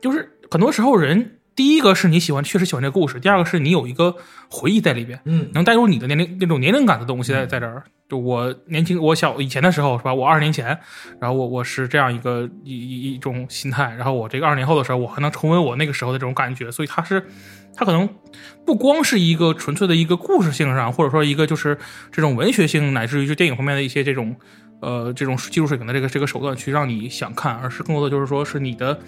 就是很多时候人。第一个是你喜欢，确实喜欢这个故事；第二个是你有一个回忆在里边，嗯，能带入你的年龄那种年龄感的东西在在这儿。就我年轻，我小以前的时候是吧？我二十年前，然后我我是这样一个一一一种心态，然后我这个二十年后的时候，我还能重温我那个时候的这种感觉。所以它是，它可能不光是一个纯粹的一个故事性上，或者说一个就是这种文学性，乃至于就电影方面的一些这种呃这种技术水平的这个这个手段去让你想看，而是更多的就是说是你的。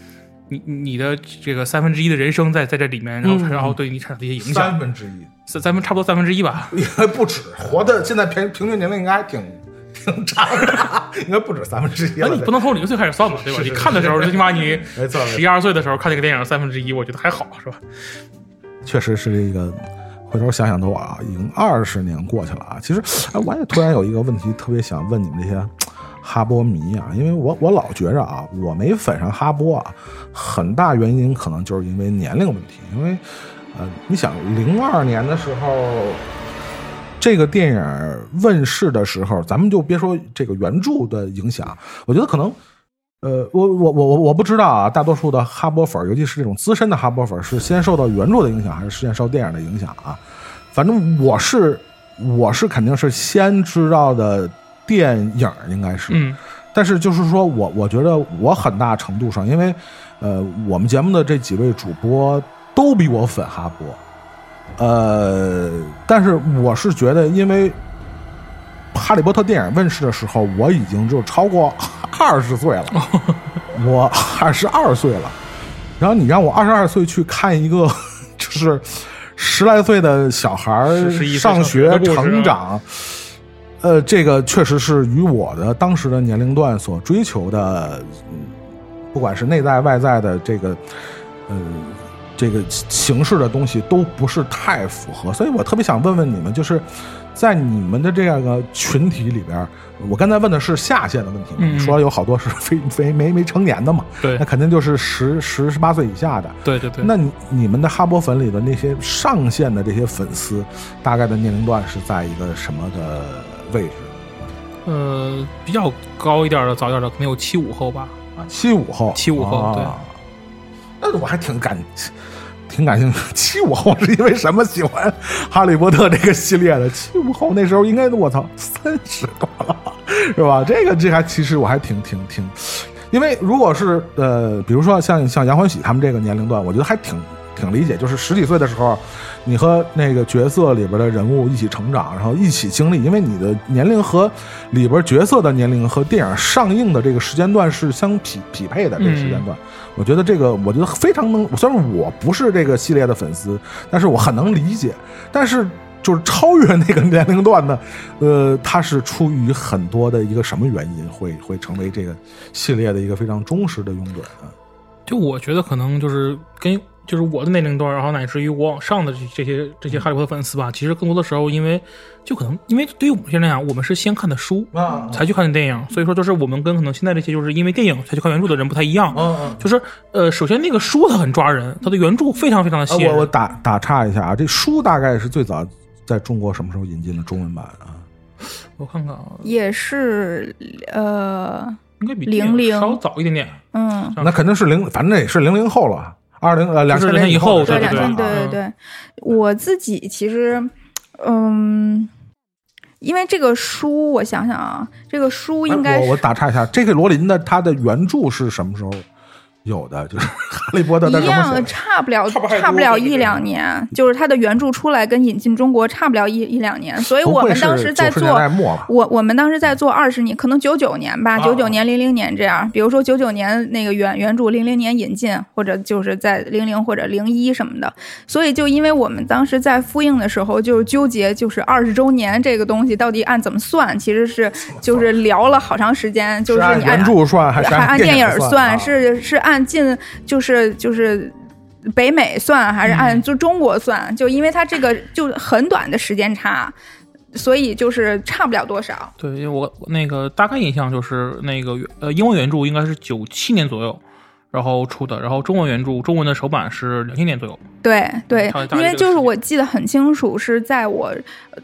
你你的这个三分之一的人生在在这里面，然后然后对你产生的一些影响。三分之一，三三分差不多三分之一吧，应该不止。活的现在平平均年龄应该还挺挺长的，应该不止三分之一了。那你不能从零岁开始算吧，对吧？是是你看的时候，最起码你没错十一二岁的时候看这个电影三分之一，我觉得还好，是吧？确实是这个，回头想想都啊，已经二十年过去了啊。其实，哎，我也突然有一个问题特别想问你们这些哈波迷啊，因为我我老觉着啊，我没粉上哈波啊，很大原因可能就是因为年龄问题，因为呃，你想零二年的时候。这个电影问世的时候，咱们就别说这个原著的影响，我觉得可能，呃，我我我我我不知道啊，大多数的哈波粉，尤其是这种资深的哈波粉，是先受到原著的影响，还是先受电影的影响啊？反正我是我是肯定是先知道的电影，应该是，嗯，但是就是说我我觉得我很大程度上，因为呃，我们节目的这几位主播都比我粉哈波。呃，但是我是觉得，因为《哈利波特》电影问世的时候，我已经就超过 二十岁了，我二十二岁了。然后你让我二十二岁去看一个就是十来岁的小孩儿上学成长，呃，这个确实是与我的当时的年龄段所追求的，不管是内在外在的这个，呃。这个形式的东西都不是太符合，所以我特别想问问你们，就是在你们的这样个群体里边，我刚才问的是下限的问题，嗯说有好多是 非非没没成年的嘛，对那肯定就是十十十八岁以下的，对对对。那你你们的哈勃粉里的那些上线的这些粉丝，大概的年龄段是在一个什么的位置？呃，比较高一点的、早一点的，可能有七五后吧。啊，七五后，七五后啊对那我还挺感 挺感兴趣。七五后是因为什么喜欢《哈利波特》这个系列的？七五后那时候应该我操三十多了，是吧？这个这还其实我还挺挺挺，因为如果是呃，比如说像像杨欢喜他们这个年龄段，我觉得还挺挺理解，就是十几岁的时候，你和那个角色里边的人物一起成长，然后一起经历，因为你的年龄和里边角色的年龄和电影上映的这个时间段是相匹匹配的，这个时间段。我觉得这个，我觉得非常能。虽然我不是这个系列的粉丝，但是我很能理解。但是就是超越那个年龄段的，呃，它是出于很多的一个什么原因，会会成为这个系列的一个非常忠实的拥趸啊？就我觉得可能就是跟就是我的年龄段，然后乃至于我往上的这这些这些哈利波特粉丝吧，其实更多的时候，因为就可能因为对于我们现在来讲，我们是先看的书啊才去看的电影，所以说就是我们跟可能现在这些就是因为电影才去看原著的人不太一样。嗯嗯。就是呃，首先那个书它很抓人，它的原著非常非常的啊吸引人。我我打打岔一下啊，这书大概是最早在中国什么时候引进的中文版啊？我看看啊，也是呃，应该比零零稍早一点点。嗯，那肯定是零，反正也是零零后了，二零呃两千就是2000以后对，对对两千，对嗯。对对。我自己其实，嗯，因为这个书，我想想啊，这个书应该哎我我打岔一下，这个罗琳的他的原著是什么时候有的？就是 《哈利波特》一样？差不了差不了一两年，就是它的原著出来跟引进中国差不了一一两年，所以我们当时在做？我我们当时在做二十年，可能九九年吧，啊九九年、零零年这样。比如说九九年那个原原著，零零年引进，或者就是在零零或者零一什么的。所以就因为我们当时在复印的时候，就是纠结，就是二十周年这个东西到底按怎么算，其实是就是聊了好长时间，就是你按原著算还是按电影算？啊是是按进就是就是。北美算还是按就中国算？就因为它这个就很短的时间差，所以就是差不了多少。对，因为我我那个大概印象就是那个呃英文原著应该是九七年左右，然后出的，然后中文原著中文的首版是两千年左右。对对因为就是我记得很清楚，是在我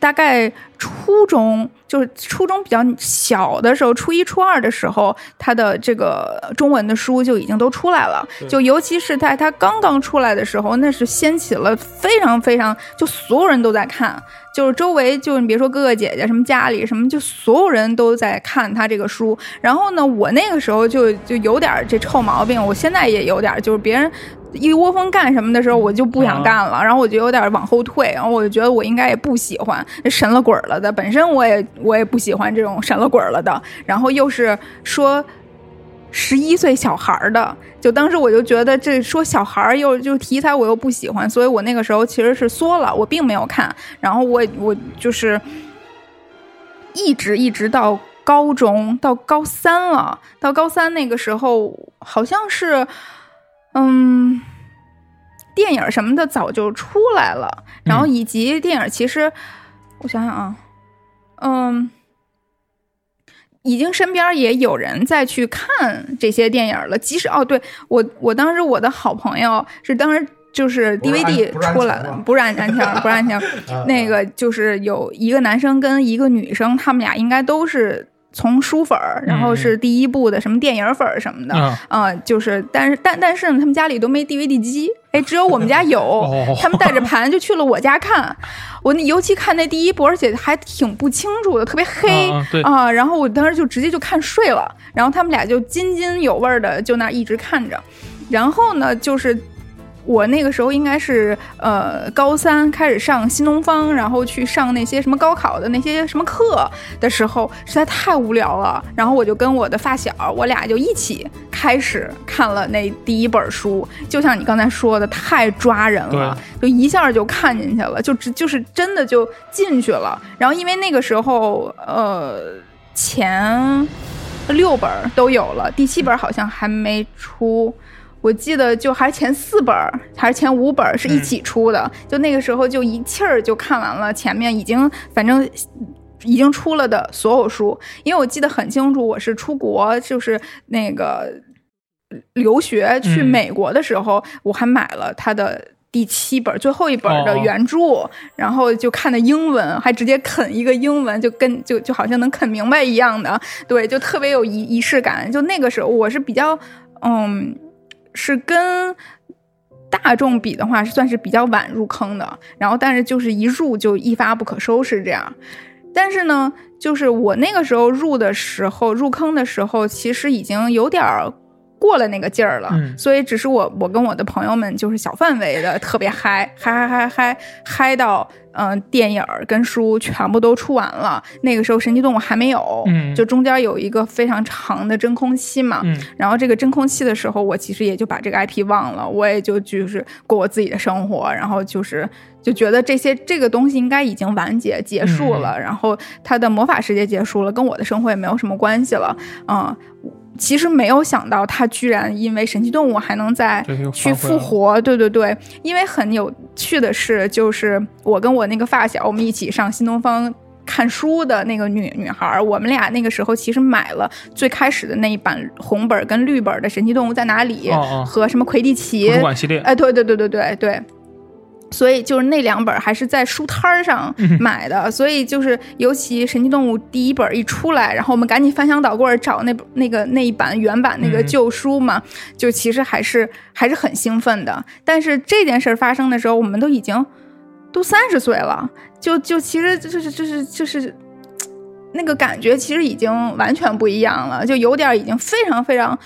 大概初中，就是初中比较小的时候，初一初二的时候，他的这个中文的书就已经都出来了。就尤其是在他刚刚出来的时候，那是掀起了非常非常，就所有人都在看，就是周围就你别说哥哥姐姐，什么家里什么，就所有人都在看他这个书。然后呢，我那个时候就就有点这臭毛病，我现在也有点，就是别人。一窝蜂干什么的时候，我就不想干了，然后我就有点往后退，然后我就觉得我应该也不喜欢神了鬼儿了的，本身我也我也不喜欢这种神了鬼儿了的，然后又是说十一岁小孩儿的，就当时我就觉得这说小孩儿又就题材我又不喜欢，所以我那个时候其实是缩了，我并没有看，然后我我就是一直一直到。高中，到高三了，到高三那个时候，好像是，嗯，电影什么的早就出来了，然后以及电影其实，我想想啊，嗯。已经身边也有人在去看这些电影了，即使哦，对我，我当时我的好朋友是当时就是 DVD 出来了，不是安安庆，不是安庆，那个就是有一个男生跟一个女生，他们俩应该都是从书粉儿，然后是第一部的什么电影粉儿什么的，啊，就是但是但但是呢，他们家里都没 DVD 机。哎，只有我们家有，他们带着盘就去了我家看。我那尤其看那第一部，而且还挺不清楚的，特别黑啊。然后我当时就直接就看睡了，然后他们俩就津津有味的就那一直看着。然后呢，就是。我那个时候应该是呃高三开始上新东方，然后去上那些什么高考的那些什么课的时候，实在太无聊了。然后我就跟我的发小，我俩就一起开始看了那第一本书。就像你刚才说的，太抓人了，就一下就看进去了，就只就是真的就进去了。然后因为那个时候呃前六本都有了，第七本好像还没出。我记得就还是前四本还是前五本是一起出的，就那个时候就一气儿就看完了前面已经反正已经出了的所有书，因为我记得很清楚，我是出国就是那个留学去美国的时候，我还买了他的第七本最后一本的原著，然后就看的英文，还直接啃一个英文，就跟就就好像能啃明白一样的，对，就特别有仪仪式感。就那个时候我是比较嗯。是跟大众比的话，是算是比较晚入坑的。然后，但是就是一入就一发不可收拾这样。但是呢，就是我那个时候入的时候，入坑的时候，其实已经有点过了那个劲儿了。所以，只是我我跟我的朋友们就是小范围的特别嗨 嗨嗨嗨嗨嗨到。嗯，电影跟书全部都出完了。那个时候，神奇动物还没有，就中间有一个非常长的真空期嘛。然后这个真空期的时候，我其实也就把这个 IP 忘了，我也就就是过我自己的生活。然后就是就觉得这些这个东西应该已经完结结束了，然后它的魔法世界结束了，跟我的生活也没有什么关系了。嗯。其实没有想到，他居然因为神奇动物还能再去复活。对对对，因为很有趣的是，就是我跟我那个发小，我们一起上新东方看书的那个女女孩，我们俩那个时候其实买了最开始的那一版红本跟绿本的《神奇动物在哪里》和什么魁地奇系列。哎，对对对对对对。所以就是那两本还是在书摊儿上买的，所以就是尤其《神奇动物》第一本一出来，然后我们赶紧翻箱倒柜找那那个那一版原版那个旧书嘛，就其实还是还是很兴奋的。但是这件事发生的时候，我们都已经都三十岁了，就就其实就是就是就是那个感觉其实已经完全不一样了，就有点已经非常非常。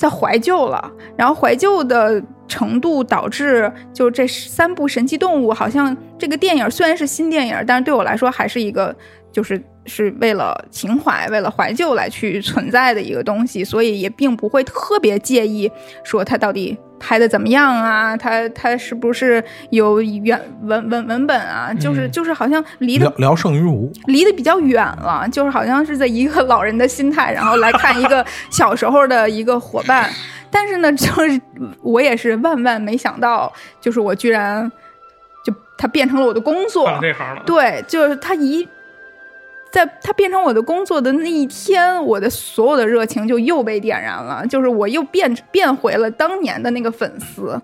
在怀旧了，然后怀旧的程度导致，就这三部神奇动物，好像这个电影虽然是新电影，但是对我来说还是一个，就是是为了情怀、为了怀旧来去存在的一个东西，所以也并不会特别介意说它到底。拍的怎么样啊？他他是不是有原文文文本啊？就是就是好像离聊聊胜于无，离得比较远了。就是好像是在一个老人的心态，然后来看一个 小时候的一个伙伴。但是呢，就是我也是万万没想到，就是我居然就他变成了我的工作，这行了。对，就是他一。在它变成我的工作的那一天，我的所有的热情就又被点燃了，就是我又变变回了当年的那个粉丝，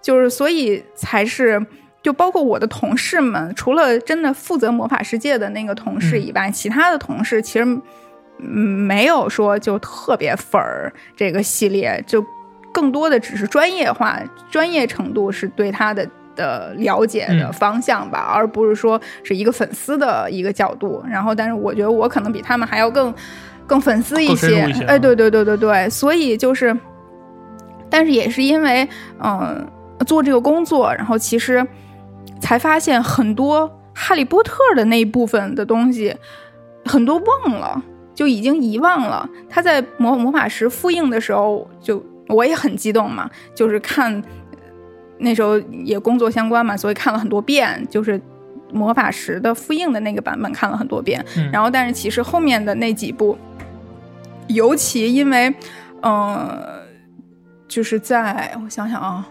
就是所以才是，就包括我的同事们，除了真的负责魔法世界的那个同事以外，其他的同事其实没有说就特别粉儿这个系列，就更多的只是专业化，专业程度是对他的。的了解的方向吧，而不是说是一个粉丝的一个角度。然后，但是我觉得我可能比他们还要更更粉丝一些。哎，对对对对对，所以就是，但是也是因为嗯做这个工作，然后其实才发现很多哈利波特的那一部分的东西，很多忘了，就已经遗忘了。他在魔魔法石复印的时候，就我也很激动嘛，就是看。那时候也工作相关嘛，所以看了很多遍，就是魔法石的复印的那个版本看了很多遍，嗯然后但是其实后面的那几部，尤其因为，呃，就是在我想想啊。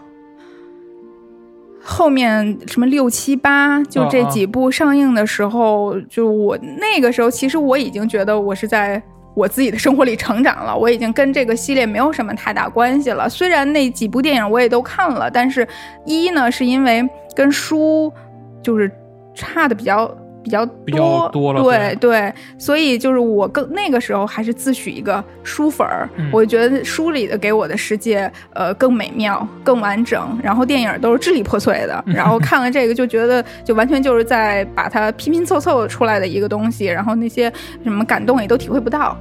后面什么六七八，就这几部上映的时候，就我那个时候，其实我已经觉得我是在我自己的生活里成长了，我已经跟这个系列没有什么太大关系了。虽然那几部电影我也都看了，但是一呢是因为跟书就是差的比较比较多，比较多了对对，所以就是我更那个时候还是自诩一个书粉儿，嗯。我觉得书里的给我的世界呃更美妙、更完整，然后电影都是支离破碎的，然后看了这个就觉得就完全就是在把它拼拼凑凑出来的一个东西，然后那些什么感动也都体会不到。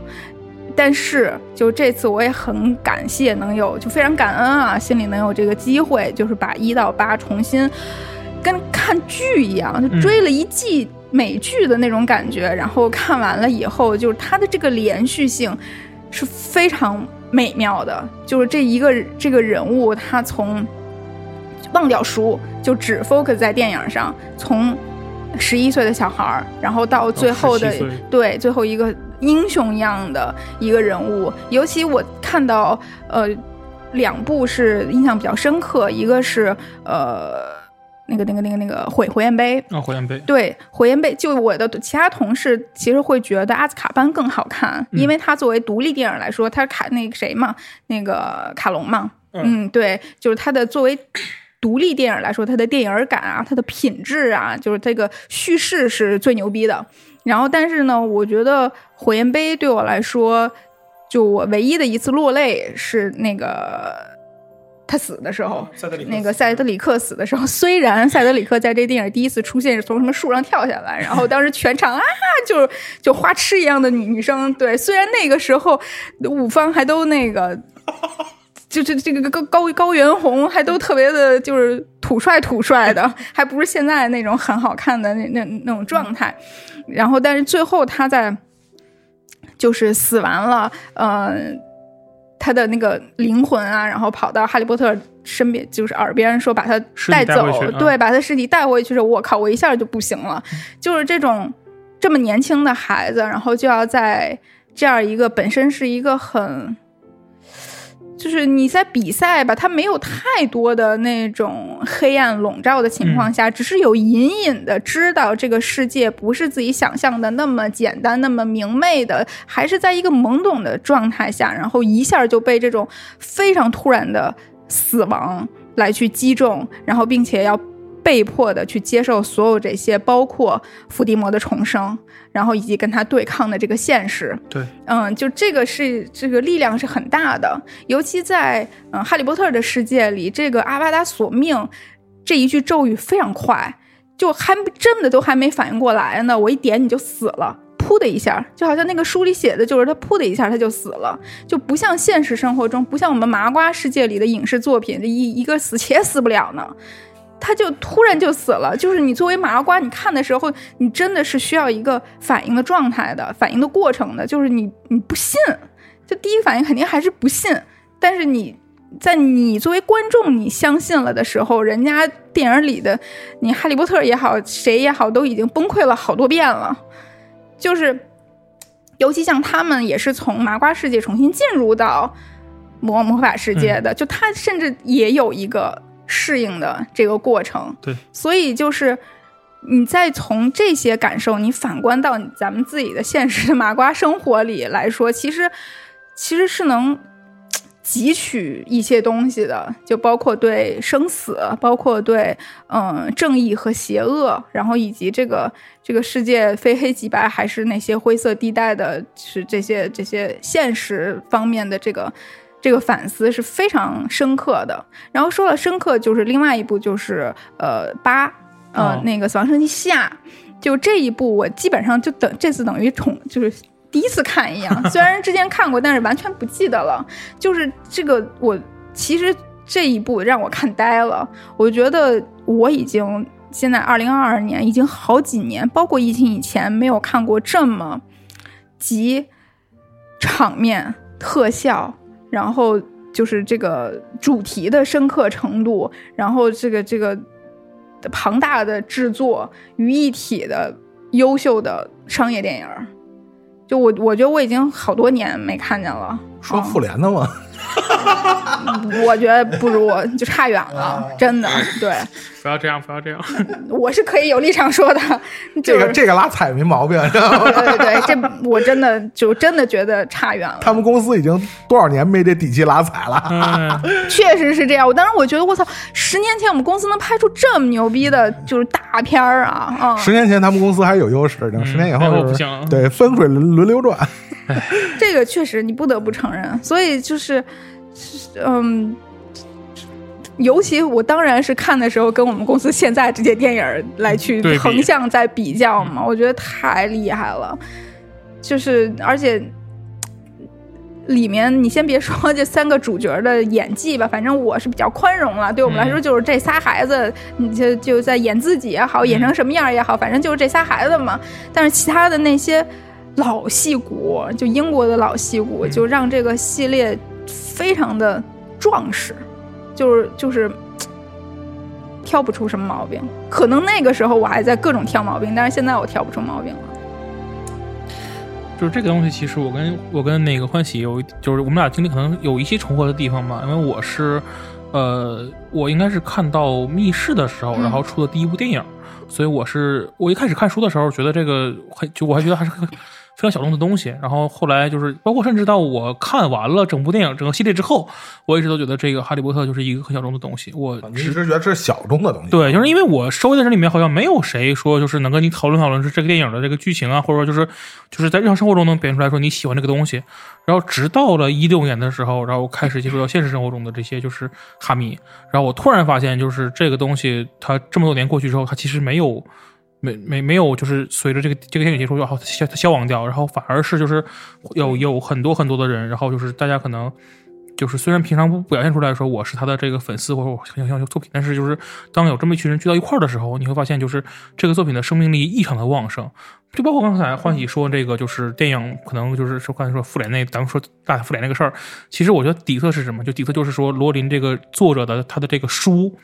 但是，就这次我也很感谢能有，就非常感恩啊，心里能有这个机会，就是把一到八重新跟看剧一样，就追了一季美剧的那种感觉。然后看完了以后，就是它的这个连续性是非常美妙的。就是这一个这个人物，他从忘掉书，就只 focus 在电影上，从十一岁的小孩儿，然后到最后的、17岁对最后一个英雄一样的一个人物。尤其我看到呃两部是印象比较深刻，一个是呃。那个、那个、那个、那个火火焰杯，啊，火焰杯，对火焰杯，就我的其他同事其实会觉得阿兹卡班更好看，因为它作为独立电影来说，它卡那个谁嘛，那个卡隆嘛，嗯。嗯，对，就是它的作为独立电影来说，它的电影感啊，它的品质啊，就是这个叙事是最牛逼的。然后，但是呢，我觉得火焰杯对我来说，就我唯一的一次落泪是那个他死的时候，那个塞德里克死的时候，虽然塞德里克在这电影第一次出现是从什么树上跳下来，然后当时全场啊，就就花痴一样的女女生，对，虽然那个时候五方还都那个。就这这个高高高原红还都特别的，就是土帅土帅的，还不是现在那种很好看的那那那种状态。然后，但是最后他在就是死完了，呃，他的那个灵魂啊，然后跑到哈利波特身边，就是耳边说把他带走，对，把他尸体带回去时，我靠，我一下就不行了，就是这种这么年轻的孩子，然后就要在这样一个本身是一个很。就是你在比赛吧，它没有太多的那种黑暗笼罩的情况下，只是有隐隐的知道这个世界不是自己想象的那么简单、那么明媚的，还是在一个懵懂的状态下，然后一下就被这种非常突然的死亡来去击中，然后并且要被迫的去接受所有这些，包括伏地魔的重生，然后以及跟他对抗的这个现实。对，嗯，就这个是这个力量是很大的，尤其在嗯哈利波特的世界里，这个阿巴达索命这一句咒语非常快，就还真的都还没反应过来呢，我一点你就死了。噗的一下，就好像那个书里写的，就是他噗的一下他就死了，就不像现实生活中，不像我们麻瓜世界里的影视作品，一一个死且死不了呢。他就突然就死了，就是你作为麻瓜，你看的时候，你真的是需要一个反应的状态的，反应的过程的，就是你你不信，就第一个反应肯定还是不信，但是你在你作为观众你相信了的时候，人家电影里的你哈利波特也好，谁也好，都已经崩溃了好多遍了，就是尤其像他们也是从麻瓜世界重新进入到魔魔法世界的，就他甚至也有一个。适应的这个过程，对，所以就是你再从这些感受，你反观到咱们自己的现实的麻瓜生活里来说，其实其实是能汲取一些东西的，就包括对生死，包括对嗯正义和邪恶，然后以及这个这个世界非黑即白，还是那些灰色地带的，是这些这些现实方面的这个。这个反思是非常深刻的。然后说了深刻，就是另外一部就是呃八呃、哦那个死亡圣骑下，就这一部我基本上就等这次等于重就是。第一次看一样，虽然之前看过，但是完全不记得了。就是这个，我其实这一部让我看呆了。我觉得我已经现在二零二二年已经好几年，包括疫情以前，没有看过这么集场面特效。然后就是这个主题的深刻程度，然后这个这个庞大的制作于一体的优秀的商业电影。就我，我觉得我已经好多年没看见了。说复联的吗？我觉得不如，就差远了，真的。对，不要这样，不要这样。我是可以有立场说的。这个这个拉踩没毛病，对对对，这我真的就真的觉得差远了。他们公司已经多少年没这底气拉踩了？确实是这样。我当时我觉得，我操，十年前我们公司能拍出这么牛逼的，就是大片儿啊！啊，十年前他们公司还有优势，等十年以后不行。对，风水轮轮流转。这个确实你不得不承认，所以就是，嗯，尤其我当然是看的时候跟我们公司现在这些电影来去横向在比较嘛，我觉得太厉害了，就是而且里面你先别说这三个主角的演技吧，反正我是比较宽容了，对我们来说就是这仨孩子，你就就在演自己也好，演成什么样也好，反正就是这仨孩子嘛，但是其他的那些。老戏骨，就英国的老戏骨，就让这个系列非常的壮实，就是就是挑不出什么毛病。可能那个时候我还在各种挑毛病，但是现在我挑不出毛病了。就是这个东西，其实我跟我跟那个欢喜有，就是我们俩经历可能有一些重合的地方吧。因为我是，呃，我应该是看到密室的时候，然后出的第一部电影，所以我是我一开始看书的时候，觉得这个还，就我还觉得还是。非常小众的东西，然后后来就是包括甚至到我看完了整部电影整个系列之后，我一直都觉得这个《哈利波特》就是一个很小众的东西。我一直觉得这是小众的东西。对，就是因为我周围的人里面好像没有谁说就是能跟你讨论讨论是这个电影的这个剧情啊，或者说就是就是在日常生活中能表现出来说你喜欢这个东西。然后直到了一六年的时候，然后开始接触到现实生活中的这些就是哈迷，然后我突然发现就是这个东西它这么多年过去之后，它其实没有。没没没有，就是随着这个这个电影结束，然后消消亡掉，然后反而是就是有有很多很多的人，然后就是大家可能就是虽然平常不表现出来说我是他的这个粉丝或者我很喜欢作品，但是就是当有这么一群人聚到一块儿的时候，你会发现就是这个作品的生命力异常的旺盛。就包括刚才欢喜说这个，就是电影可能就是说刚才说复联那，咱们说大复联那个事儿，其实我觉得底色是什么？就底色就是说罗琳这个作者的他的这个书。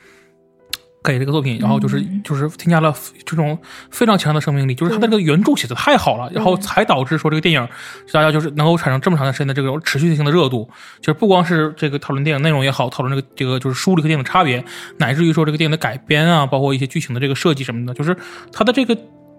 给这个作品，然后就是就是添加了这种非常强的生命力，就是他的这个原著写的太好了，然后才导致说这个电影大家就是能够产生这么长的时间的这种持续性的热度。就是不光是这个讨论电影内容也好，讨论这个这个就是书里和电影的差别，乃至于说这个电影的改编啊，包括一些剧情的这个设计什么的，就是它的这个。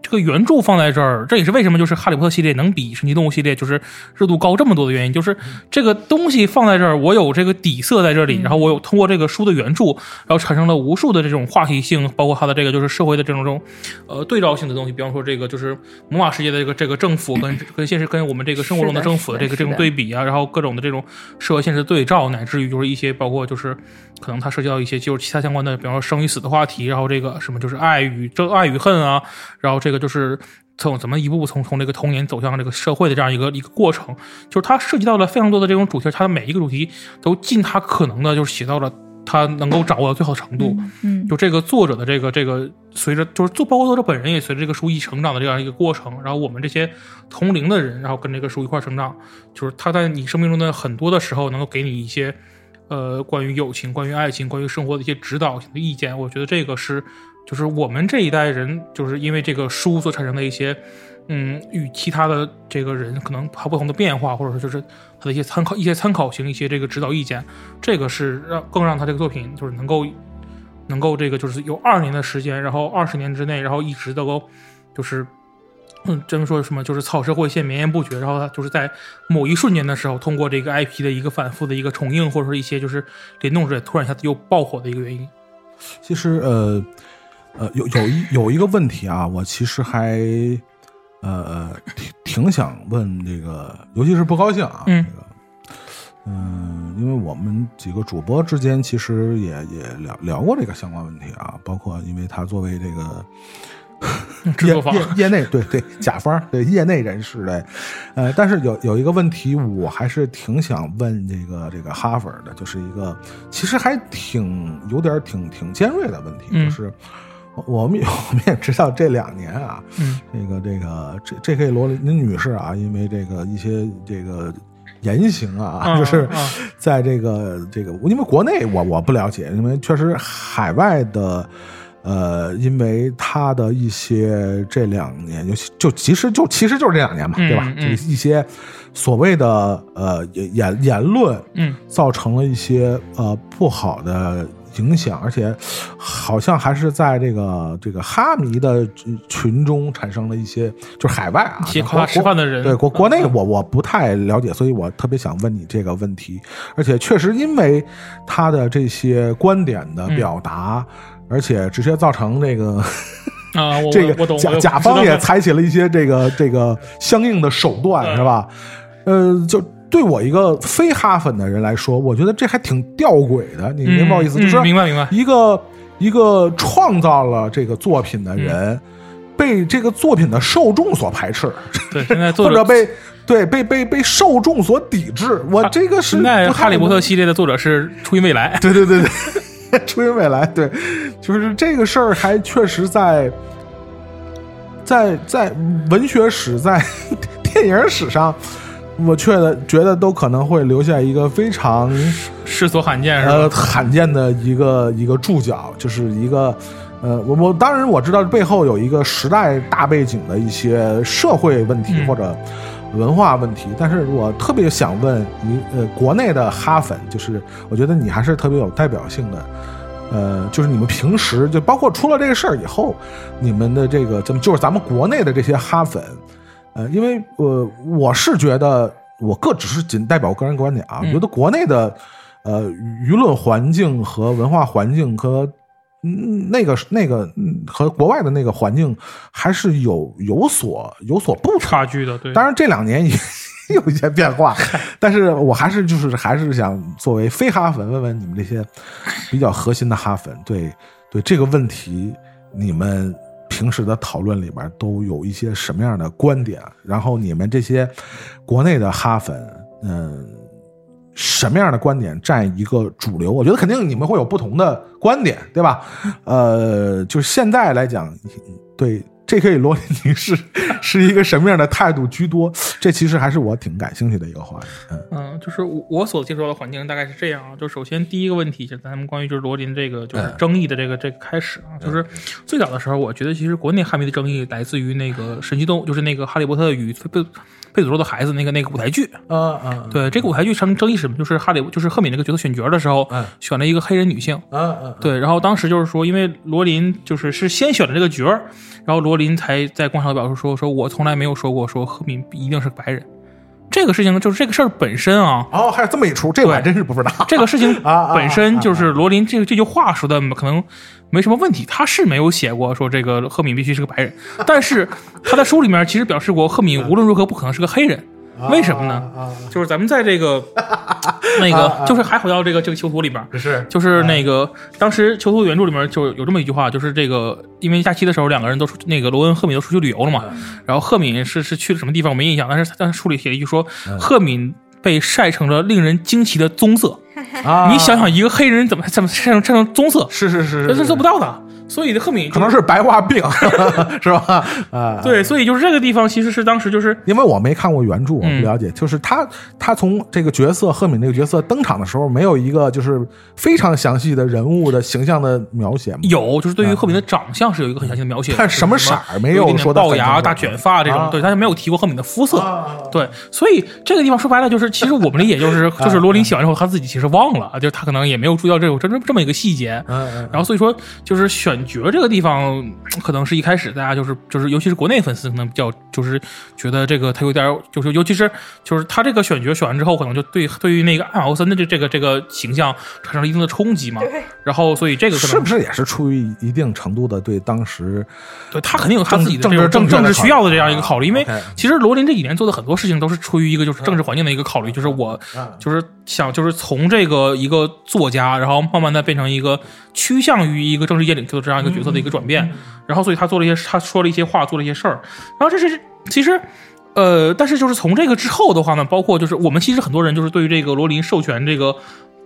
这个原著放在这儿，这也是为什么就是《哈利波特》系列能比《神奇动物》系列就是热度高这么多的原因。就是这个东西放在这儿，我有这个底色在这里，然后我有通过这个书的原著，然后产生了无数的这种话题性，包括它的这个就是社会的这种这种呃对照性的东西。比方说这个就是魔法世界的这个这个政府跟跟现实跟我们这个生活中的政府的这个这种对比啊，然后各种的这种社会现实对照，乃至于就是一些包括就是可能它涉及到一些就是其他相关的，比方说生与死的话题，然后这个什么就是爱与争爱与恨啊，然后这个。就是从怎么一步步从从这个童年走向这个社会的这样一个一个过程，就是它涉及到了非常多的这种主题，它的每一个主题都尽他可能的，就是写到了他能够掌握的最好程度。嗯，就这个作者的这个这个，随着就是作包括作者本人也随着这个书一成长的这样一个过程，然后我们这些同龄的人，然后跟这个书一块成长，就是他在你生命中的很多的时候，能够给你一些呃关于友情、关于爱情、关于生活的一些指导性的意见。我觉得这个是。就是我们这一代人，就是因为这个书所产生的一些，嗯，与其他的这个人可能它不同的变化，或者说就是他的一些参考、一些参考型、一些这个指导意见，这个是让更让他这个作品就是能够，能够这个就是有二年的时间，然后二十年之内，然后一直能够就是，嗯，这么说什么就是草蛇灰线绵延不绝，然后他就是在某一瞬间的时候，通过这个 IP 的一个反复的一个重映，或者说一些就是联动之类，突然一下子又爆火的一个原因。其实呃。呃，有有一有一个问题啊，我其实还呃挺挺想问这个，尤其是不高兴啊，这个嗯，因为我们几个主播之间其实也也聊聊过这个相关问题啊，包括因为他作为这个 业业业内对对甲方对业内人士的，呃，但是有有一个问题，我还是挺想问这个这个哈佛的，就是一个其实还挺有点挺挺尖锐的问题，就是。我们 我们也知道这两年啊，嗯这个这个这这可以罗琳女士啊，因为这个一些这个言行啊，就是在这个这个，因为国内我我不了解，因为确实海外的呃，因为他的一些这两年，尤其就其实就其实就是这两年嘛，嗯对吧？嗯这一些所谓的呃言言言论，嗯，造成了一些呃不好的影响，而且好像还是在这个这个哈迷的群中产生了一些，就是海外啊，一些国夸吃饭的人对国国内嗯我我不太了解，所以我特别想问你这个问题。而且确实因为他的这些观点的表达，而且直接造成这个啊，我这个我懂，甲甲方也采取了一些这个这个相应的手段，嗯是吧？呃，就对我一个非哈粉的人来说，我觉得这还挺吊诡的。你明白我意思？嗯就是明白明白一个一个创造了这个作品的人，嗯被这个作品的受众所排斥，对，现在作者或者被对被被被受众所抵制。我这个是现在哈利波特系列的作者是初音未来，对对对对，初音 未来，对，就是这个事儿还确实在在在文学史、在 电影史上，我却的觉得都可能会留下一个非常世所罕见是呃？罕见的一个一个注脚，就是一个。呃，我我当然我知道背后有一个时代大背景的一些社会问题嗯或者文化问题，但是我特别想问你，呃，国内的哈粉，就是我觉得你还是特别有代表性的，呃，就是你们平时就包括出了这个事儿以后，你们的这个怎么就是咱们国内的这些哈粉，呃，因为呃，我是觉得我个只是仅代表个人观点啊，嗯我觉得国内的呃舆论环境和文化环境和嗯那个那个嗯和国外的那个环境还是有有所有所不。差距的，对，当然这两年也 有一些变化，但是我还是就是还是想作为非哈粉问问你们这些比较核心的哈粉，对对这个问题，你们平时的讨论里边都有一些什么样的观点？然后你们这些国内的哈粉，嗯、什么样的观点占一个主流？我觉得肯定你们会有不同的观点，对吧？呃，就是现在来讲，对 J.K. 罗琳女士是一个什么样的态度居多？这其实还是我挺感兴趣的一个话题。嗯嗯，就是我我所接触到的环境大概是这样啊。就首先第一个问题，就是咱们关于就是罗琳这个就是嗯争议的这个这个开始啊，就是最早的时候，我觉得其实国内汉迷的争议来自于那个神奇动物，就是那个《哈利波特与贝贝佐罗的孩子》那个那个舞台剧。嗯嗯对这个舞台剧成争议是什么？就是哈利就是赫敏那个角色选角的时候，嗯选了一个黑人女性。嗯嗯，对，然后当时就是说，因为罗琳就是是先选了这个角儿，然后罗琳才在广场表示说，说我从来没有说过说赫敏一定是白人。这个事情就是这个事儿本身啊，哦，还有这么一出，这我还真是不知道。这个事情 本身就是罗琳这个这句话说的可能没什么问题，他是没有写过说这个赫敏必须是个白人，但是他在书里面其实表示过赫敏无论如何不可能是个黑人，为什么呢？啊，就是咱们在这个 那个就是还回到这个这个囚徒里边，是。就是那个当时囚徒原著里面就有这么一句话，就是这个因为假期的时候两个人都出那个罗恩赫敏都出去旅游了嘛，然后赫敏是是去了什么地方我没印象，但是但是书里写了一句说赫敏被晒成了令人惊奇的棕色，啊，你想想一个黑人怎么怎么晒成晒成棕色，是是是，这是做不到的，所以这赫敏可能是白化病，是吧？啊，对，所以就是这个地方其实是当时就是因为我没看过原著，我不嗯了解。就是他，他从这个角色赫敏这个角色登场的时候，没有一个就是非常详细的人物的形象的描写吗？有，就是对于赫敏的长相是有一个很详细的描写的，但什么色儿没有说龅牙、大卷发这种，啊对，他就没有提过赫敏的肤色。啊对，所以这个地方说白了就是，其实我们理解就是，就是罗琳写完之后，他自己其实忘了，就是他可能也没有注意到这种这这这么一个细节。嗯嗯然后所以说，就是选角这个地方，可能是一开始大家就是就是，尤其是国内粉丝可能比较就是觉得这个他有点就是，尤其是就是他这个选角选完之后，可能就对对于那个艾玛沃森的这这个这个形象产生了一定的冲击嘛。然后所以这个可能是不是也是出于一定程度的对当时对他肯定有他自己的政这种政政治需要的这样一个考虑，因为其实罗琳这几年做的很多事情都是出于一个就是政治环境的一个考虑，就是我嗯。就是想就是从这个一个作家，然后慢慢的变成一个趋向于一个政治界领袖的这样一个角色的一个转变，然后所以他做了一些他说了一些话，做了一些事儿，然后这是其实。呃，但是就是从这个之后的话呢，包括就是我们其实很多人就是对于这个罗琳授权这个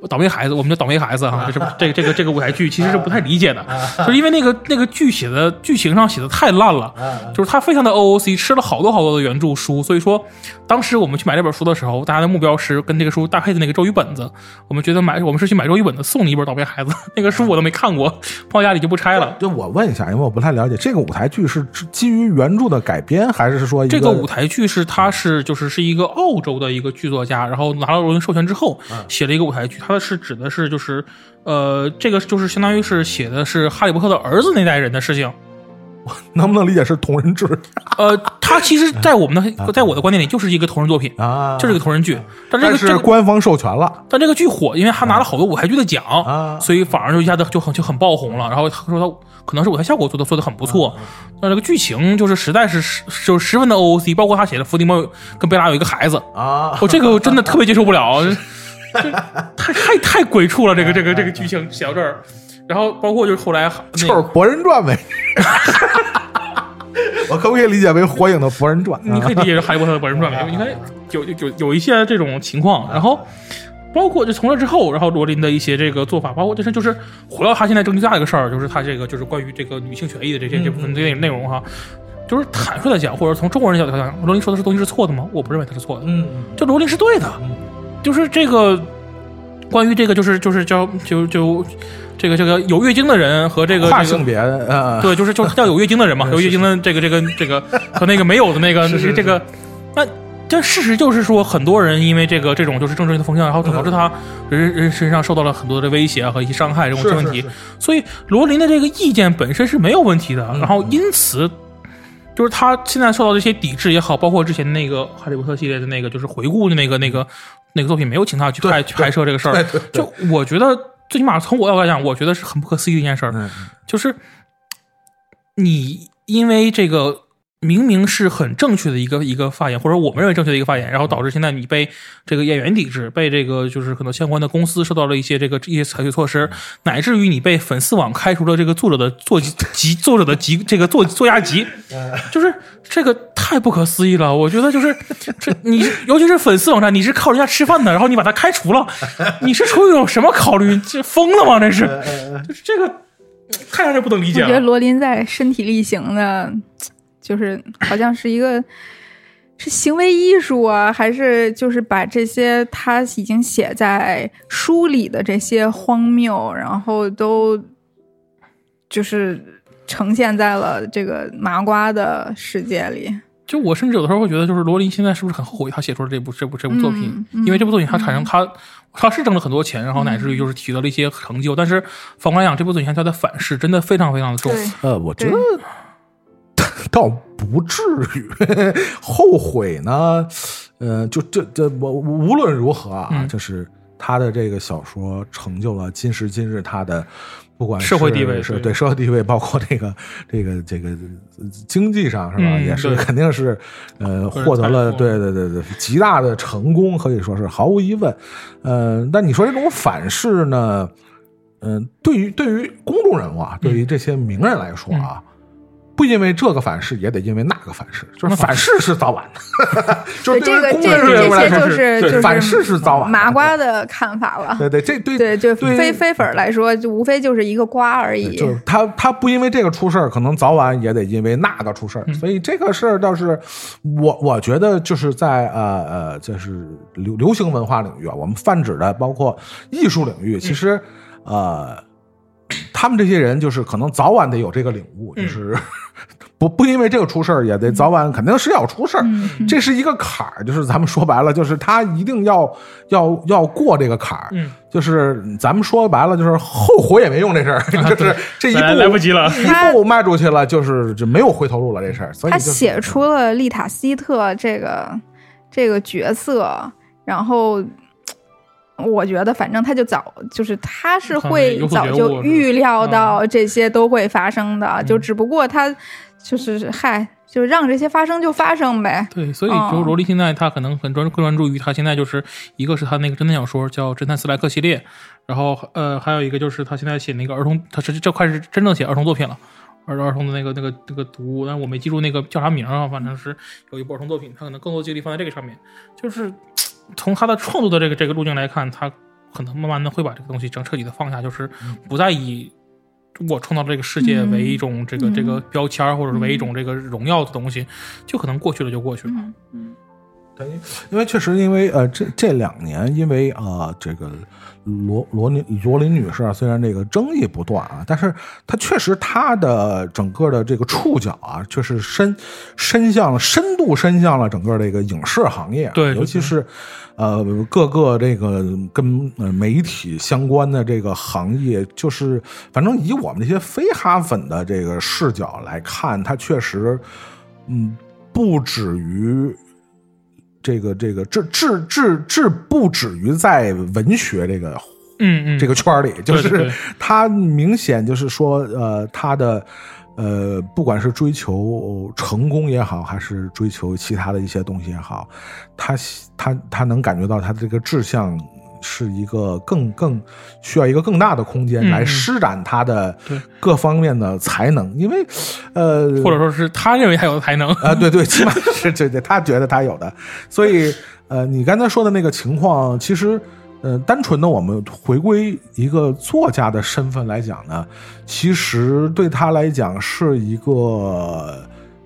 倒霉孩子，我们叫倒霉孩子哈，这是这个这个这个舞台剧其实是不太理解的，就是因为那个那个剧写的剧情上写的太烂了，就是他非常的 OOC，吃了好多好多的原著书，所以说当时我们去买这本书的时候，大家的目标是跟这个书搭配的那个咒语本子，我们觉得买我们是去买咒语本子送你一本倒霉孩子，那个书我都没看过，放家里就不拆了。就，我问一下，因为我不太了解这个舞台剧是基于原著的改编，还是说这个舞台剧是他是就是是一个澳洲的一个剧作家，然后拿了罗琳授权之后写了一个舞台剧，它是指的是就是呃这个就是相当于是写的是哈利波特的儿子那代人的事情。我 能不能理解是同人志 呃，他其实，在我们的，在我的观点里，就是一个同人作品啊，就是一个同人剧。但这个是官方授权了，但这个剧火，因为他拿了好多舞台剧的奖啊，所以反而就一下子就很就很爆红了。然后他说他可能是舞台效果做的做的很不错，但这个剧情就是实在是十就是十分的 OOC，包括他写的伏地魔跟贝拉有一个孩子啊，我这个我真的特别接受不了，太太太鬼畜了，这个这个这个剧情写到这儿。然后包括就是后来就是《博人传》呗，我可不可以理解为《火影》的《博人传》？你可以理解为《哈利波特》的《博人传》你看有有有一些这种情况，然后包括就从这之后，然后罗琳的一些这个做法，包括就是就是回到他现在争议最大的一个事儿，就是他这个就是关于这个女性权益的这些这部分这内容哈，就是坦率的讲，或者从中国人角度来讲，罗琳说的是东西是错的吗？我不认为他是错的，嗯，就罗琳是对的，就是这个关于这个就是就是叫就就。这个这个有月经的人和这个跨性别，呃，对，就是就是叫有月经的人嘛，有月经的这个这个这个和那个没有的那个这个，那但事实就是说，很多人因为这个这种就是政治的风向，然后导致他人人身上受到了很多的威胁和一些伤害这种问题，所以罗琳的这个意见本身是没有问题的，然后因此就是他现在受到这些抵制也好，包括之前那个哈利波特系列的那个就是回顾的那个那个那个作品没有请他去拍去拍摄这个事儿，就我觉得。最起码从我角度来讲，我觉得是很不可思议的一件事儿，就是你因为这个。明明是很正确的一个一个发言，或者我们认为正确的一个发言，然后导致现在你被这个演员抵制，被这个就是可能相关的公司受到了一些这个一些采取措施，乃至于你被粉丝网开除了这个作者的作集作者的集这个作作家集，就是这个太不可思议了。我觉得就是这你尤其是粉丝网站，你是靠人家吃饭的，然后你把他开除了，你是出于一种什么考虑？这疯了吗？这是就是这个太让人不能理解了。我觉得罗琳在身体力行的。就是好像是一个是行为艺术啊，还是就是把这些他已经写在书里的这些荒谬，然后都就是呈现在了这个麻瓜的世界里。就我甚至有的时候会觉得，就是罗琳现在是不是很后悔他写出了这部这部这部作品？因为这部作品他产生他他是挣了很多钱，然后乃至于就是取得了一些成就，但是反过来讲，这部作品他的反噬真的非常非常的重。呃，我觉得。倒不至于 后悔呢，呃，就这这我无论如何啊，就是他的这个小说成就了今时今日他的不管社会地位是对社会地位，包括这个这个这个经济上是吧，也是肯定是呃获得了对对对对极大的成功，可以说是毫无疑问。呃，但你说这种反噬呢？嗯，对于对于公众人物啊，对于这些名人来说啊。不因为这个反噬，也得因为那个反噬，就是反噬是早晚的。就是这个这这些就是就是反噬是早晚。麻瓜的看法了。对对，这对对就非非粉来说，就无非就是一个瓜而已。就是他他不因为这个出事儿，可能早晚也得因为那个出事儿。所以这个事儿倒是我我觉得就是在呃呃，就是流流行文化领域啊，我们泛指的包括艺术领域，其实呃。他们这些人就是可能早晚得有这个领悟，就是不不因为这个出事儿，也得早晚肯定是要出事儿，这是一个坎儿。就是咱们说白了，就是他一定要要要过这个坎儿。就是咱们说白了，就是后悔也没用这事儿，就是这一步来不及了，一步迈出去了，就是就没有回头路了。这事儿，所以他写出了丽塔希特这个这个角色，然后。我觉得，反正他就早，就是他是会早就预料到这些都会发生的，就只不过他就是嗨，就让这些发生就发生呗。对，所以就罗莉现在他可能很专更专注于他现在就是一个是他那个侦探小说叫《侦探斯莱克》系列，然后呃还有一个就是他现在写那个儿童，他是这块是真正写儿童作品了，儿儿童的那个那个那个读物，但是我没记住那个叫啥名啊，反正是有一部儿童作品，他可能更多精力放在这个上面，就是。从他的创作的这个这个路径来看，他可能慢慢的会把这个东西整彻底的放下，就是不再以我创造这个世界为一种这个、嗯这个标签儿，或者是为一种这个荣耀的东西，就可能过去了就过去了。嗯嗯。等于，因为确实，因为呃，这这两年，因为呃，这个罗罗琳罗琳女士啊，虽然这个争议不断啊，但是她确实她的整个的这个触角啊，确实伸伸向了深度伸向了整个这个影视行业啊，对对尤其是呃各个这个跟呃媒体相关的这个行业，就是反正以我们这些非哈粉的这个视角来看，她确实嗯不止于。这个这个这至至至不止于在文学这个嗯嗯，这个圈里，就是 他明显就是说，呃，他的呃，不管是追求成功也好，还是追求其他的一些东西也好，他他他能感觉到他的这个志向是一个更更需要一个更大的空间嗯来施展他的各方面的才能，因为呃，或者说是他认为他有的才能。啊，对对，起码是这这他觉得他有的，所以呃，你刚才说的那个情况，其实呃，单纯的我们回归一个作家的身份来讲呢，其实对他来讲是一个，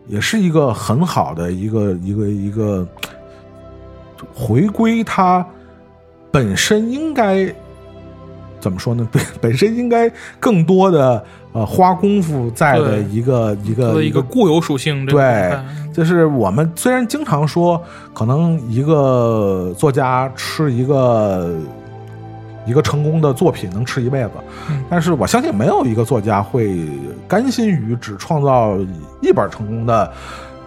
也是一个很好的一个一个一个回归他本身应该。怎么说呢？本 本身应该更多的呃花功夫在的一个一个一个固有属性，对就是我们虽然经常说，可能一个作家吃一个一个成功的作品能吃一辈子，嗯但是我相信没有一个作家会甘心于只创造一本成功的。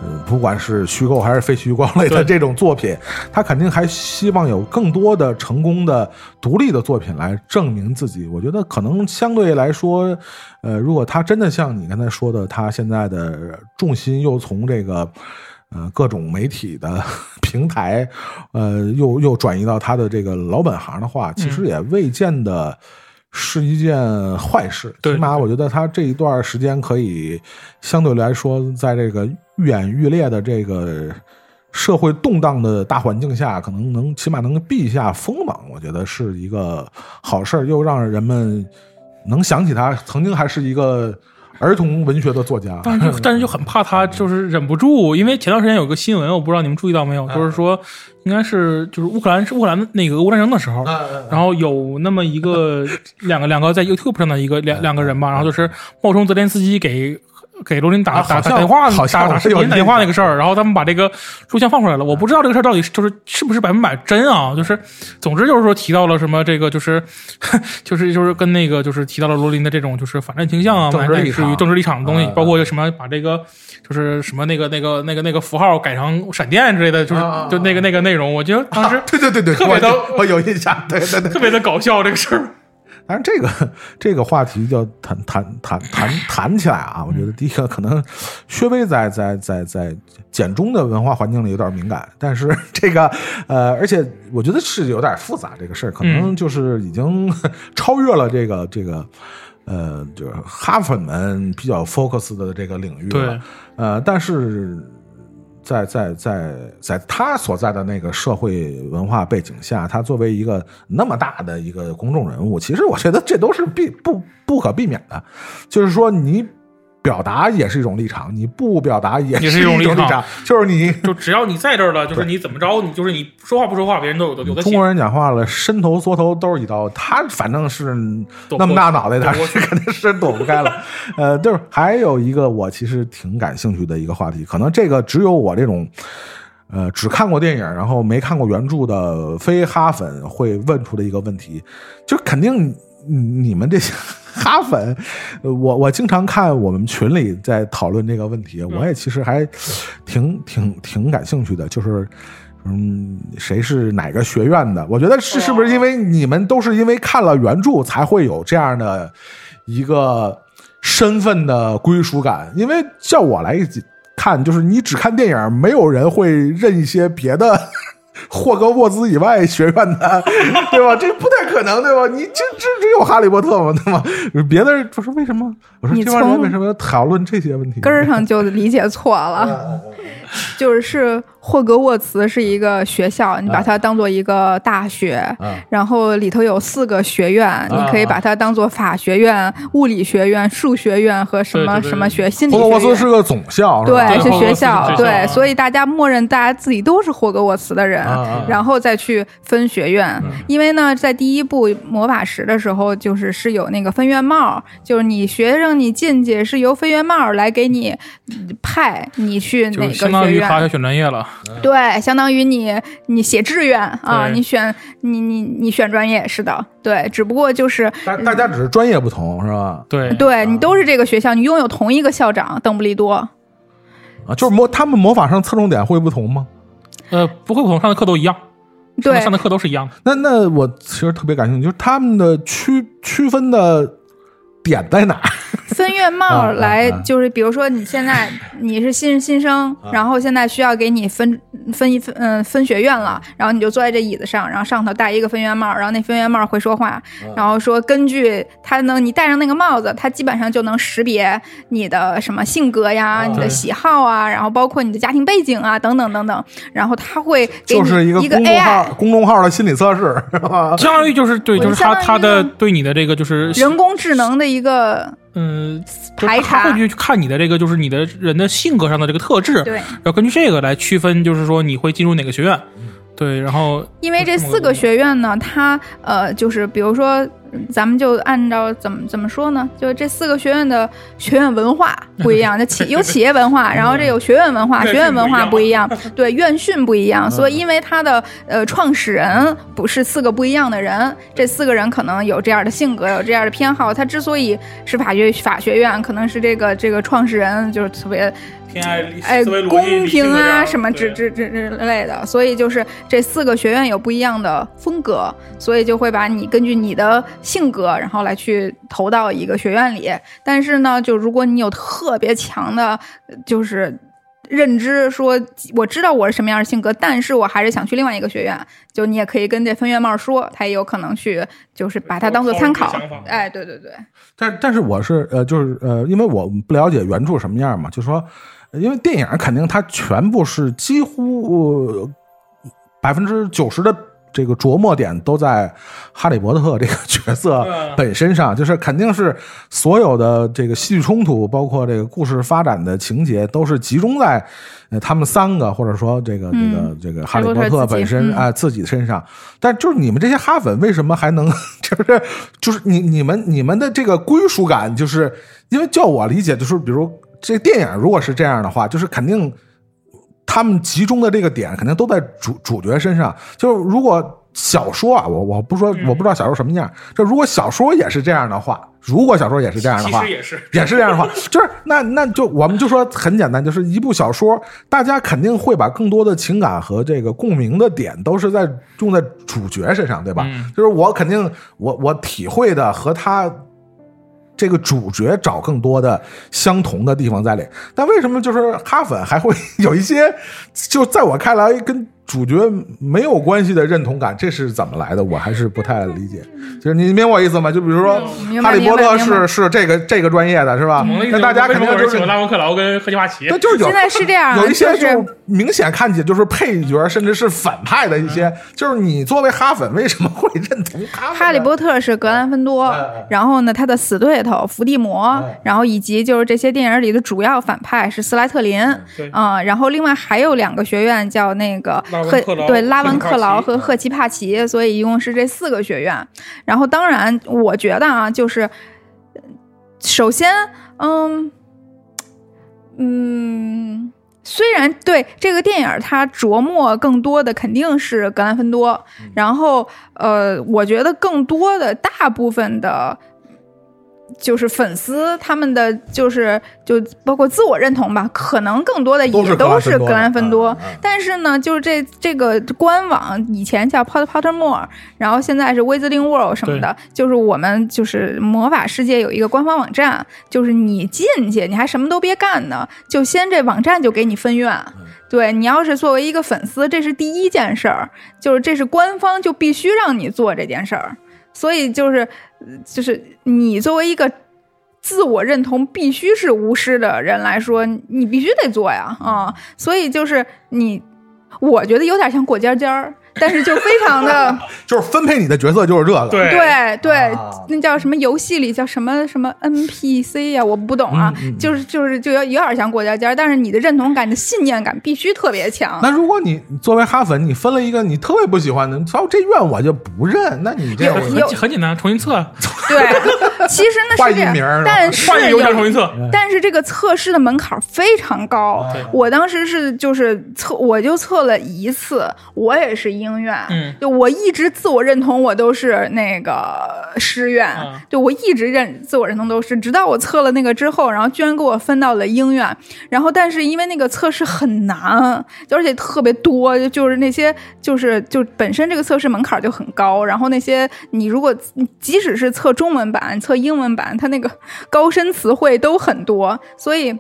嗯，不管是虚构还是非虚构类的这种作品，他肯定还希望有更多的成功的独立的作品来证明自己。我觉得可能相对来说，呃，如果他真的像你刚才说的，他现在的重心又从这个呃各种媒体的 平台，呃，又又转移到他的这个老本行的话，其实也未见得是一件坏事。对起码我觉得他这一段时间可以相对来说，在这个愈演愈烈的这个。社会动荡的大环境下，可能能起码能避一下锋芒，我觉得是一个好事儿，又让人们能想起他曾经还是一个儿童文学的作家。但是 但是就很怕他就是忍不住，因为前段时间有个新闻，我不知道你们注意到没有，就是说应该是就是乌克兰是乌克兰那个俄乌战争的时候，然后有那么一个两个两个在 YouTube 上的一个两两个人吧，然后就是冒充泽连斯基给。给罗琳打打打电话，好像打打视频打电话那个事儿，然后他们把这个录像放出来了。我不知道这个事儿到底就是是不是百分百真啊？就是，总之就是说提到了什么这个就是 就是就是跟那个就是提到了罗琳的这种就是反战倾向啊，政治立场政治立场的东西啊，包括什么把这个就是什么那个那个那个那个符号改成闪电之类的，就是就那个那个内容，我觉得当时对对对对，特别的我我有印象，对对对。特别的搞笑这个事儿。当然，这个 这个话题就谈谈谈谈谈起来啊，我觉得第一个可能薛微在在在在简中的文化环境里有点敏感，但是 这个呃，而且我觉得是有点复杂，这个事儿可能就是已经 超越了这个这个。呃，就是哈粉们比较 focus 的这个领域了。对，呃，但是在在在在他所在的那个社会文化背景下，他作为一个那么大的一个公众人物，其实我觉得这都是必不不可避免的。就是说，你表达也是一种立场，你不表达也也是一种立场场，就是你就只要你在这儿了，就是你怎么着，你就是你说话不说话，别人都有的有的中国。人讲话了，伸头缩头都是一刀，他反正是那么大脑袋，他躲不是肯定是躲不开了。呃，就是还有一个我其实挺感兴趣的一个话题，可能这个只有我这种。呃，只看过电影，然后没看过原著的非哈粉会问出的一个问题，就肯定你你们这些 哈粉，呃我我经常看我们群里在讨论这个问题，我也其实还挺挺挺感兴趣的，就是嗯，谁是哪个学院的？我觉得是是不是因为你们都是因为看了原著才会有这样的一个身份的归属感？因为叫我来看，就是你只看电影，没有人会认一些别的。霍格沃兹以外学院的，对吧？这不太可能，对吧？你这这只有哈利波特吗？对吗？别的人我说为什么？我说你这帮人从为什么要讨论这些问题？根儿上就理解错了，就是是霍格沃茨是一个学校，你把它当做一个大学，啊。然后里头有四个学院，你可以把它当做法学院、物理学院、数学院和什么什么学、心理霍格沃茨。是个总校，对，是学校，对，啊所以大家默认大家自己都是霍格沃茨的人，然后再去分学院。嗯。因为呢，在第一部魔法石的时候，就是是有那个分院帽，就是你学生你进去是由分院帽来给你嗯派你去哪个当。于他要选专业了。对，相当于你你写志愿啊，你选你你你选专业是的，对，只不过就是大大家只是专业不同，是吧？对，对你都是这个学校，你拥有同一个校长邓布利多。啊，就是魔他们魔法上侧重点会不同吗？呃，不会，不同上的课都一样，对上的课都是一样的。那那我其实特别感兴趣，就是他们的区区分的点在哪儿？分院帽啊来就是，比如说你现在你是新新生，然后现在需要给你分分一分嗯分学院了，然后你就坐在这椅子上，然后上头戴一个分院帽，然后那分院帽会说话，然后说根据它能你戴上那个帽子，它基本上就能识别你的什么性格呀、你的喜好啊，然后包括你的家庭背景啊等等等等，然后它会给就是你一个个公众号 AI 公众号的心理测试，是吧？相当于就是对，就是他他的对你的这个就是人工智能的一个嗯，就是排查他会去看你的这个就是你的人的性格上的这个特质，对。然后根据这个来区分，就是说你会进入哪个学院。对，然后因为这四个学院呢，它呃，就是比如说，嗯咱们就按照怎么怎么说呢？就这四个学院的学院文化 不一样，那企 有企业文化，然后这有学院文化，学院文化不不一样，对，院训不一样，所以因为它的呃创始人不是四个不一样的人，这四个人可能有这样的性格，有这样的偏好。他之所以是法学法学院，可能是这个这个创始人就是特别偏爱哎，公平啊，什么之之之之之类的，所以就是这四个学院有不一样的风格，所以就会把你根据你的性格，然后来去投到一个学院里。但是呢，就如果你有特别强的，呃就是认知，说我知道我是什么样的性格，但是我还是想去另外一个学院，就你也可以跟这分院帽说，他也有可能去，就是把它当做参考。哎，对对对，但但是我是呃，就是呃，因为我不了解原著什么样嘛，就说，呃因为电影肯定它全部是几乎百分之九十的这个琢磨点都在哈利波特这个角色嗯本身上，就是肯定是所有的这个戏剧冲突，包括这个故事发展的情节，都是集中在呃他们三个，或者说这个这个嗯这个哈利波特本身嗯啊、自己身上。但就是你们这些哈粉为什么还能就是就是你你们你们的这个归属感，就是因为叫我理解，就是比如这电影如果是这样的话，就是肯定他们集中的这个点肯定都在主主角身上。就是如果小说啊，我我不说我不知道小说什么样，这如果小说也是这样的话，如果小说也是这样的话，也是也是这样的话，就是那那就我们就说很简单，就是一部小说，大家肯定会把更多的情感和这个共鸣的点都是在用在主角身上，对吧？嗯就是我肯定我我体会的和他这个主角找更多的相同的地方在里，但为什么就是哈粉还会有一些，就在我看来跟主角没有关系的认同感，这是怎么来的？我还是不太理解。就是你明白我意思吗？就比如说哈利波特是是这个这个专业的是吧？那大家肯定就是拉文克劳跟赫奇帕奇对，。就是有现在是这样啊 有一些就明显看起来就是配角，甚至是反派的一些，就是你作为哈粉为什么会认同？哈利波特是格兰芬多然后呢，他的死对头伏地魔哎，然后以及就是这些电影里的主要反派是斯莱特林，对嗯，然后另外还有两个学院叫那个赫对拉文克劳和赫奇帕奇赫奇帕奇，所以一共是这四个学院。然后当然，我觉得啊，就是首先，嗯嗯。虽然对这个电影它琢磨更多的肯定是格兰芬多，然后呃，我觉得更多的大部分的，就是粉丝他们的就是就包括自我认同吧，可能更多的也都是格格兰芬多。但是呢，就是这这个官网以前叫 Pot Pottermore，然后现在是 Wizarding World 什么的，就是我们就是魔法世界有一个官方网站，就是你进去你还什么都别干呢，就先这网站就给你分院。对你要是作为一个粉丝，这是第一件事儿，就是这是官方就必须让你做这件事儿，所以就是就是你作为一个自我认同必须是无师的人来说，你必须得做呀啊、所以就是你我觉得有点像过尖尖儿，但是就非常的 就是分配你的角色就是这个。对对对啊，那叫什么游戏里叫什么什么 NPC 呀、我不懂啊，嗯嗯嗯就是就是就有有点像过家家，但是你的认同感、你的信念感必须特别强。那如果你作为哈粉，你分了一个你特别不喜欢的，操，这院我就不认，那你这很很简单，重新测，对，其实那是这样但是换一个邮件重新有。测。但是这个测试的门槛非常高对，我当时是就是测，我就测了一次，我也是鹰院，嗯。就我一直自我认同我都是那个师院，嗯就我一直认自我认同都是，直到我测了那个之后，然后居然给我分到了英院，然后但是因为那个测试很难，就而且特别多，就是那些就是就本身这个测试门槛就很高，然后那些你如果即使是测中文版、测英文版，它那个高深词汇都很多，所以。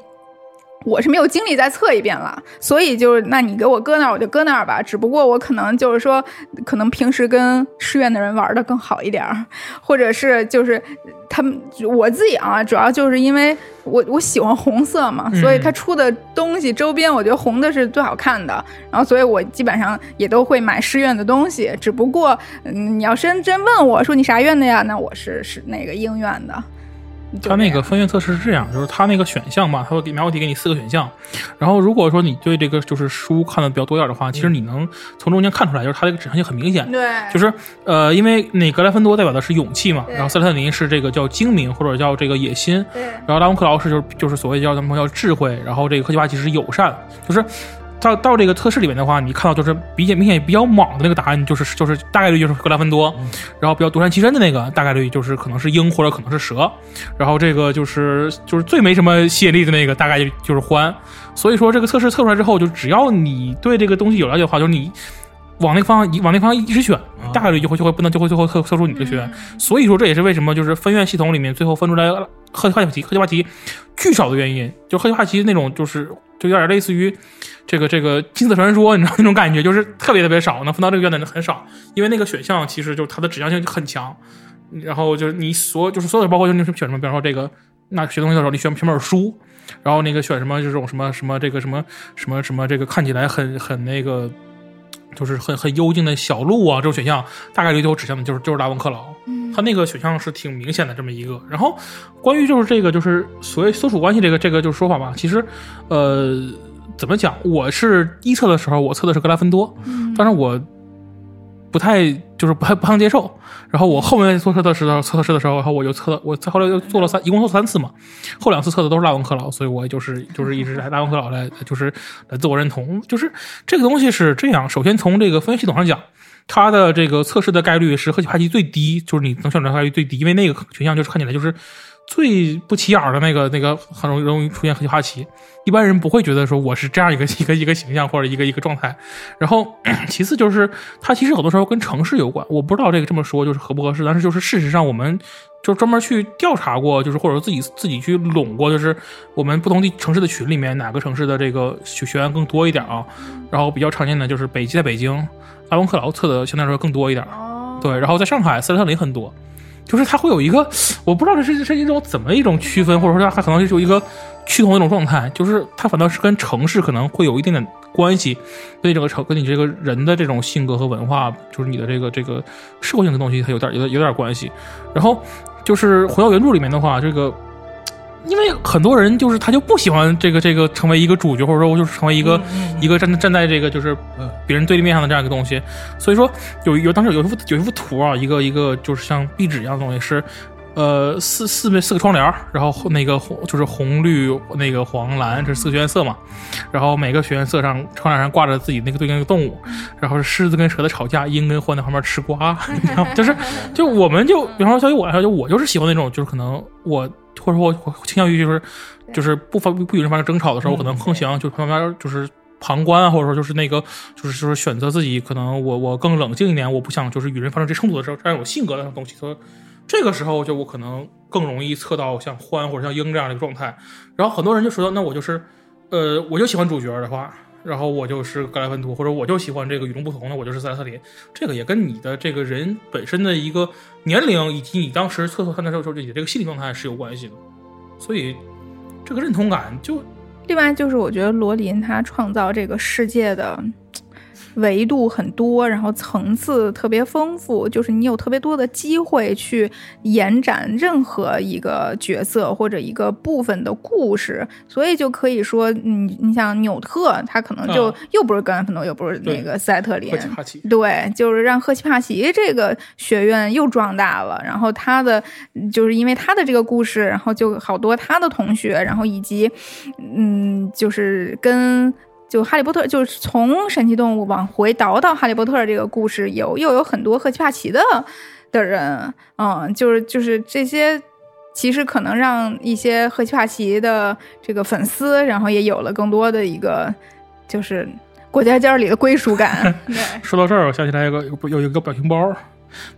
我是没有精力再测一遍了，所以就是，那你给我搁那儿，我就搁那儿吧。只不过我可能就是说，可能平时跟师院的人玩的更好一点儿，或者是就是他们我自己啊，主要就是因为我我喜欢红色嘛，嗯所以他出的东西周边，我觉得红的是最好看的。然后，所以我基本上也都会买师院的东西。只不过，嗯，你要真真问我说你啥院的呀？那我是是那个应院的。就它那个分院测试是这样，就是它那个选项嘛，它会给描题给你四个选项，然后如果说你对这个就是书看的比较多点的话，其实你能从中间看出来，就是它这个指向性很明显。对，就是呃，因为那格莱芬多代表的是勇气嘛，然后斯莱特林是这个叫精明或者叫这个野心，对。然后拉文克劳是就是就是所谓叫咱们叫智慧，然后这个科技巴奇是友善，就是到到这个测试里面的话，你看到就是比较明显比较莽的那个答案，就是就是大概率就是格兰芬多，然后比较独善其身的那个大概率就是可能是鹰或者可能是蛇，然后这个就是就是最没什么吸引力的那个大概就是獾，所以说这个测试测出来之后，就只要你对这个东西有了解的话，就是你。往那个方向一往那个方向一直选，大概率就会就会不能就会最后测测出你的学院。所以说这也是为什么就是分院系统里面最后分出来赫赫奇帕奇赫奇帕奇巨少的原因，就赫奇帕奇那种就是就有点类似于这个这个金色传说，你知道那种感觉，就是特别特别少，能分到这个院的人很少，因为那个选项其实就是它的指向性很强，然后就是你所就是所有的包括就是选什么，比方说这个那学东西的时候，你选选本书。然后那个选什么这种什么什么这个什么什么什么这个看起来很很那个，就是很很幽静的小路啊，这种选项大概率最后指向的就是就是拉文克劳。嗯它那个选项是挺明显的这么一个。然后关于就是这个就是所谓所属关系这个这个就是说法吧，其实呃怎么讲，我是一测的时候我测的是格拉芬多，嗯但是我不太就是不太不太接受。然后我后面做测的时候测试的时候，然后我就测了，我再后来又做了三，一共做三次嘛，后两次测的都是拉文克劳，所以我就是就是一直来拉文克劳来就是来自我认同，就是这个东西是这样。首先从这个分析系统上讲。它的这个测试的概率是赫奇帕奇最低，就是你能选出来的概率最低，因为那个选项就是看起来就是最不起眼儿的那个那个，很容易容易出现赫奇帕奇。一般人不会觉得说我是这样一个 一个一个形象或者一个一个状态。然后 其次就是它其实很多时候跟城市有关，我不知道这个这么说就是合不合适，但是就是事实上我们就专门去调查过，就是或者说自己自己去拢过，就是我们不同地城市的群里面哪个城市的这个学学员更多一点啊。然后比较常见的就是北在北京，阿隆克劳测的相对来说更多一点。哦，对，然后在上海斯特林很多，就是它会有一个，我不知道这是是一种怎么一种区分，或者说它可能是有一个趋同的一种状态，就是它反倒是跟城市可能会有一点点关系，对这个城跟你这个人的这种性格和文化，就是你的这个这个社会性的东西，它有点有点有点关系。然后就是回到原著里面的话，这个。因为很多人就是他就不喜欢这个这个成为一个主角，或者说就是成为一个、一个站站在这个就是呃别人对立面上的这样一个东西，所以说有有当时有一幅有一幅图啊，一个一个就是像壁纸一样的东西是。呃，四四面四个窗帘，然后那个红就是红绿那个黄蓝，这是四个学院色嘛。然后每个学院色上窗帘上挂着自己那个对应的动物，然后是狮子跟蛇的吵架，鹰跟獾在旁边吃瓜，你知道吗？就是就我们就比方说，对于我来说，就我就是喜欢那种，就是可能我或者说我我倾向于就是就是不发不与人发生争吵的时候，我可能更喜欢就旁边就是旁观啊，或者说就是那个就是就是选择自己可能我我更冷静一点，我不想就是与人发生这冲突的时候，这样有性格的东西，所以这个时候就我可能更容易测到像欢或者像鹰这样的一个状态。然后很多人就说，那我就是呃我就喜欢主角的话。然后我就是格莱芬多，或者我就喜欢这个与众不同的，我就是斯莱特林。这个也跟你的这个人本身的一个年龄，以及你当时测测看的时候，你这个心理状态是有关系的。所以这个认同感就另外就是我觉得罗琳她创造这个世界的维度很多，然后层次特别丰富，就是你有特别多的机会去延展任何一个角色或者一个部分的故事，所以就可以说，你，你像纽特，他可能就啊。又不是格兰芬多，又不是那对个塞特林对，就是让赫奇帕奇这个学院又壮大了，然后他的就是因为他的这个故事，然后就好多他的同学，然后以及嗯，就是跟就哈利波特，就是从神奇动物往回倒到哈利波特这个故事，有又有很多赫奇帕奇的的人，嗯，就是就是这些。其实可能让一些赫奇帕奇的这个粉丝，然后也有了更多的一个，就是过家家里的归属感。对，说到这儿，我想起来一个有有一个表情包，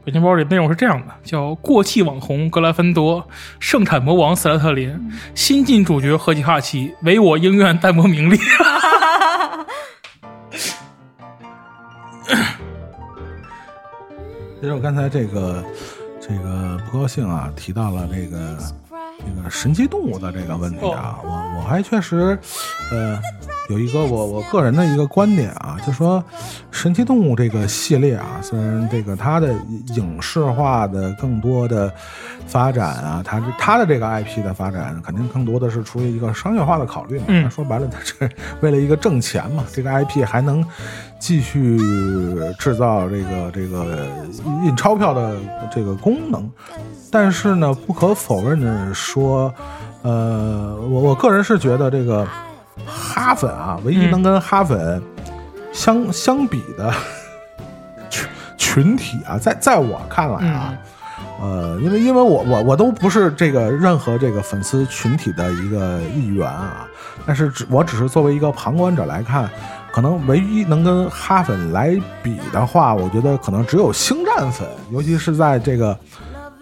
表情包里内容是这样的：叫过气网红格兰芬多，盛产魔王斯莱特林，新晋主角赫奇帕奇，唯我应愿淡泊名利。其实我刚才这个这个不高兴啊，提到了这个这个神奇动物的这个问题啊，我我还确实，呃，有一个我我个人的一个观点啊，就说神奇动物这个系列啊，虽然这个它的影视化的更多的发展啊，它它的这个 IP 的发展，肯定更多的是出于一个商业化的考虑嘛。嗯那说白了，它是为了一个挣钱嘛，这个 IP 还能继续制造这个这个印钞票的这个功能。但是呢，不可否认的说，呃，我我个人是觉得这个哈粉啊，唯一能跟哈粉相、相比的 群群体啊，在在我看来啊。呃，因为因为我我我都不是这个任何这个粉丝群体的一个一员啊，但是只我只是作为一个旁观者来看，可能唯一能跟哈粉来比的话，我觉得可能只有星战粉，尤其是在这个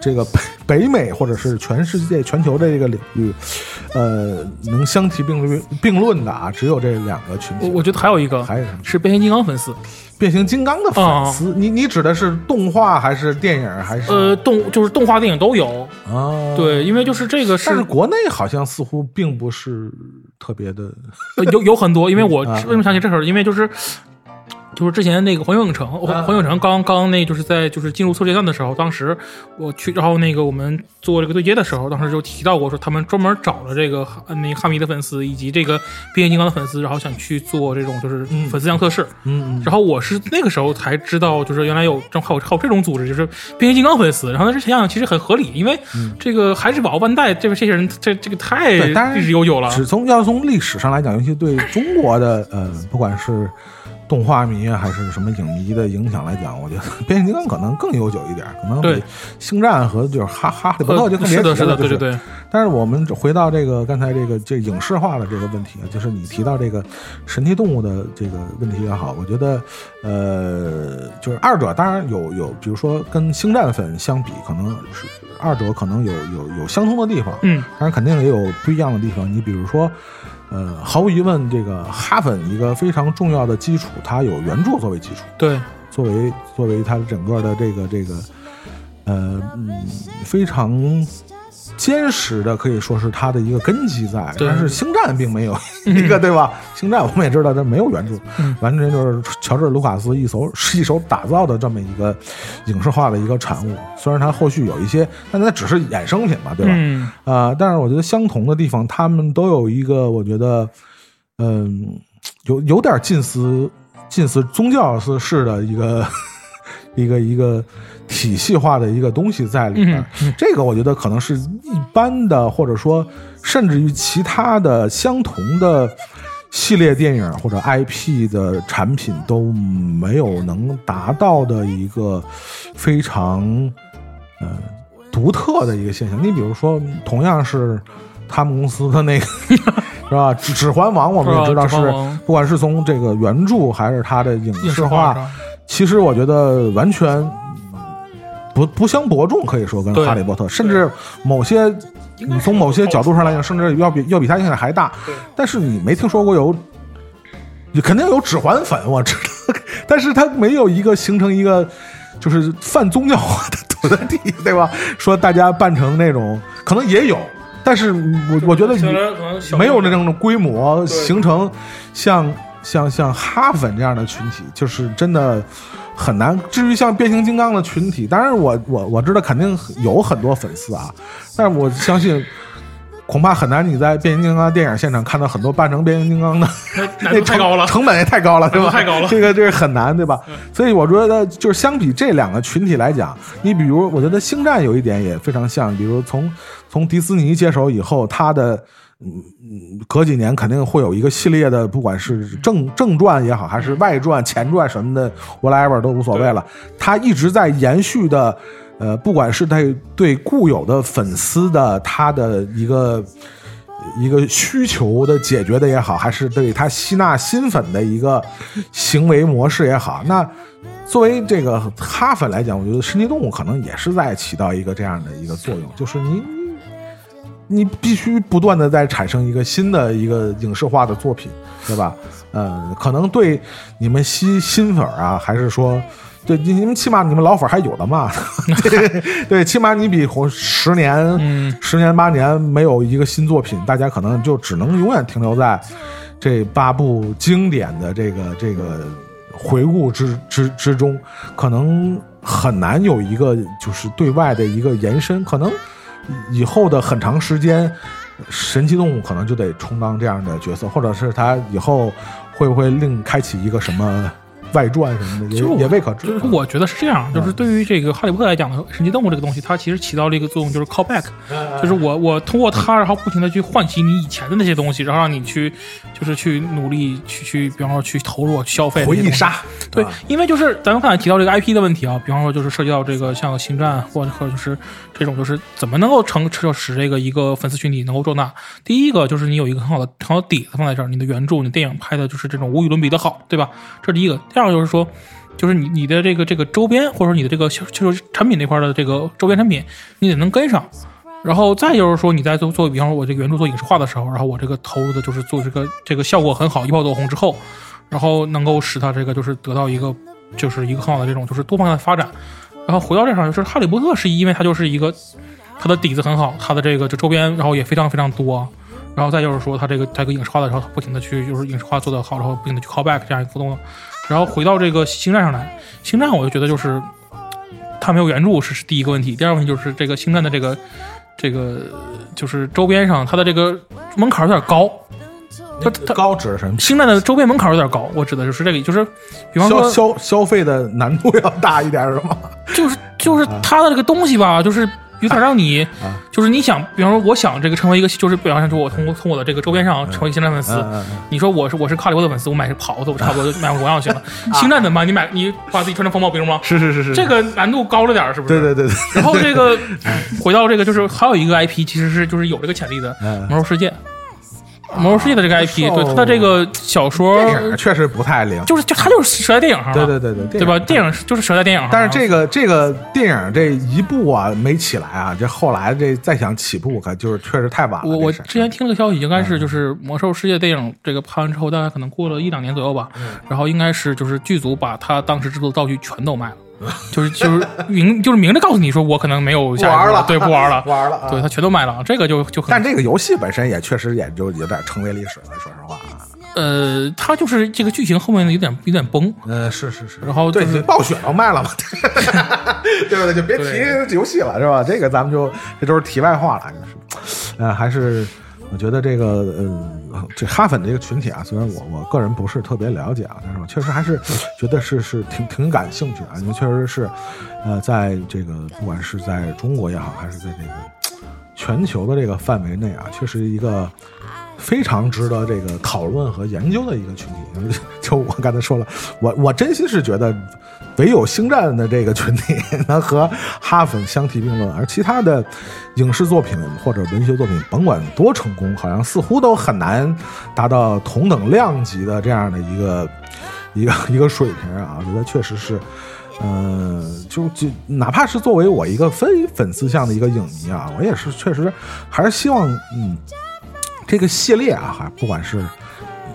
这个北北美或者是全世界全球的这个领域，呃，能相提并论并论的啊，只有这两个群体。我我觉得还有一个还有什么？是变形金刚粉丝，变形金刚的粉丝，你你指的是动画还是电影还是？呃，动就是动画电影都有。啊，对，因为就是这个是但是国内好像似乎并不是特别的，呃有有很多，因为我 啊为什么想起这事儿？因为就是就是之前那个环球影城，啊环球影城刚刚那就是在就是进入测试阶段的时候，当时我去，然后那个我们做这个对接的时候，当时就提到过说他们专门找了这个哈那个哈迷的粉丝以及这个变形金刚的粉丝，然后想去做这种就是嗯粉丝量测试。嗯然后我是那个时候才知道，就是原来有正还有还有这种组织，就是变形金刚粉丝。然后那想想其实很合理，因为这个孩之宝、万代这个这些人，这这个太历史悠久了。只从要从历史上来讲，尤其对中国的呃，不管是动画迷啊，还是什么影迷的影响来讲，我觉得变形金刚可能更悠久一点，可能比星战和就是哈哈利波特呃就更别是的，是的，对对对，但是我们回到这个刚才这个这影视化的这个问题啊，就是你提到这个神奇动物的这个问题也好，我觉得呃，就是二者当然有有，比如说跟星战粉相比，可能是二者可能有有有相通的地方，嗯，当然肯定也有不一样的地方。你比如说，呃，毫无疑问，这个哈粉一个非常重要的基础，它有原著作为基础，对，作为作为它整个的这个这个呃嗯非常坚实的，可以说是它的一个根基在。但是星战并没有一个，对吧？星战我们也知道它没有原著，嗯完全就是乔治·卢卡斯一手一手打造的这么一个影视化的一个产物。虽然它后续有一些，但它只是衍生品嘛，对吧？嗯，啊、但是我觉得相同的地方，他们都有一个，我觉得，嗯，有有点近似近似宗教式式的一个一个一个体系化的一个东西在里面。嗯这个我觉得可能是一般的，或者说甚至于其他的相同的系列电影或者 IP 的产品都没有能达到的一个非常呃独特的一个现象。你比如说，同样是他们公司的那个 是吧，《指指环王》，我们也知道是不管是从这个原著还是它的影影视视化，上其实我觉得完全不不相伯仲，可以说跟哈利波特，甚至某些你从某些角度上来讲，甚至要比要比它影响还大。但是你没听说过有，你肯定有指环粉，我知道，但是它没有一个形成一个就是泛宗教化的团体，对吧？说大家扮成那种，可能也有，但是我我觉得你没有那种规模，形成像像像哈粉这样的群体，就是真的很难。至于像变形金刚的群体，当然我我我知道肯定有很多粉丝啊，但是我相信。恐怕很难，你在变形金刚电影现场看到很多扮成变形金刚的，那太高了，成本也太高了，对吧？太高了，这个这个很难，对吧？所以我觉得，就是相比这两个群体来讲，你比如，我觉得星战有一点也非常像，比如从从迪斯尼接手以后，它的嗯嗯，隔几年肯定会有一个系列的，不管是正正传也好，还是外传、前传什么的，whatever 都无所谓了，他一直在延续的。呃，不管是对对固有的粉丝的他的一个一个需求的解决的也好，还是对他吸纳新粉的一个行为模式也好，那作为这个哈粉来讲，我觉得神奇动物可能也是在起到一个这样的一个作用，就是你你必须不断的在产生一个新的一个影视化的作品，对吧？呃，可能对你们新新粉啊，还是说。对，你们起码你们老粉还有的嘛？对，起码你比十年、十年八年没有一个新作品，大家可能就只能永远停留在这八部经典的这个这个回顾之之之中，可能很难有一个就是对外的一个延伸。可能以后的很长时间，神奇动物可能就得充当这样的角色，或者是他以后会不会另开启一个什么？外传什么的也也未可知。就是我觉得是这样，就是对于这个哈利波特来讲呢，神奇动物这个东西，它其实起到了一个作用，就是 call back，就是我我通过它，然后不停的去唤起你以前的那些东西，然后让你去就是去努力去去，比方说去投入消费。回忆杀。对，因为就是咱们刚才提到这个 IP 的问题啊，比方说就是涉及到这个像星战，或者或者就是这种就是怎么能够成使这个一个粉丝群体能够壮大。第一个就是你有一个很好的很好的底子放在这儿，你的原著、你电影拍的就是这种无与伦比的好，对吧？这是第一个。第二个就是说，就是你你的这个这个周边，或者说你的这个就是产品那块的这个周边产品，你得能跟上。然后再就是说，你在做做，比方说我这个原著做影视化的时候，然后我这个投入的就是做这个这个效果很好，一炮走红之后，然后能够使它这个就是得到一个就是一个很好的这种就是多方向的发展。然后回到这上，就是哈利波特是因为它就是一个它的底子很好，它的这个就周边然后也非常非常多。然后再就是说，它这个它这个影视化的时候，不停的去就是影视化做得好，然后不停的去 call back 这样一个互动。然后回到这个星战上来，星战我就觉得就是它没有原著是是第一个问题，第二个问题就是这个星战的这个这个就是周边上它的这个门槛有点高。它它高指的什么？星战的周边门槛有点高，我指的就是这个，就是比方说消消费的难度要大一点是吗？就是就是它的这个东西吧，就是。有点让你，就是你想，比方说，我想这个成为一个，就是比方说，我从从我的这个周边上成为星战粉丝。你说我是我是卡里波的粉丝，我买袍子，我差不多就买个模样就行了。星战怎么办？你买你把自己穿成风暴兵吗？是是是是，这个难度高了点，是不是？对对对对。然后这个 回到这个，就是还有一个 IP，其实是就是有这个潜力的《魔兽世界》。魔兽世界的这个 IP，对他的这个小说确实不太灵，就是就他就是折在电影上，对对对对，对吧？电影就是折在电影上。但是这个这个电影这一部啊没起来啊，这后来这再想起步可就是确实太晚了。我我之前听了个消息，应该是就是魔兽世界电影这个拍完之后，大概可能过了一两年左右吧，然后应该是就是剧组把他当时制作的道具全都卖了。就是就是明就是明着告诉你说我可能没有玩了，对不玩了，不玩了，对他全都卖了，这个就就但这个游戏本身也确实也就有点成为历史了，说实话。呃，他就是这个剧情后面有点有点崩。呃，是是是，然后对暴雪要卖了嘛，对不对？就别提游戏了，是吧？这个咱们就这都是题外话了，就是，呃，还是。我觉得这个，嗯，这哈粉这个群体啊，虽然我我个人不是特别了解啊，但是我确实还是觉得是是挺挺感兴趣啊，因为确实是，呃，在这个不管是在中国也好，还是在这个全球的这个范围内啊，确实一个非常值得这个讨论和研究的一个群体。就我刚才说了，我我真心是觉得。唯有星战的这个群体能和哈粉相提并论，而其他的影视作品或者文学作品，甭管多成功，好像似乎都很难达到同等量级的这样的一个 一个一个水平啊！我觉得确实是，嗯，就就哪怕是作为我一个非粉丝向的一个影迷啊，我也是确实还是希望，嗯，这个系列啊，还不管是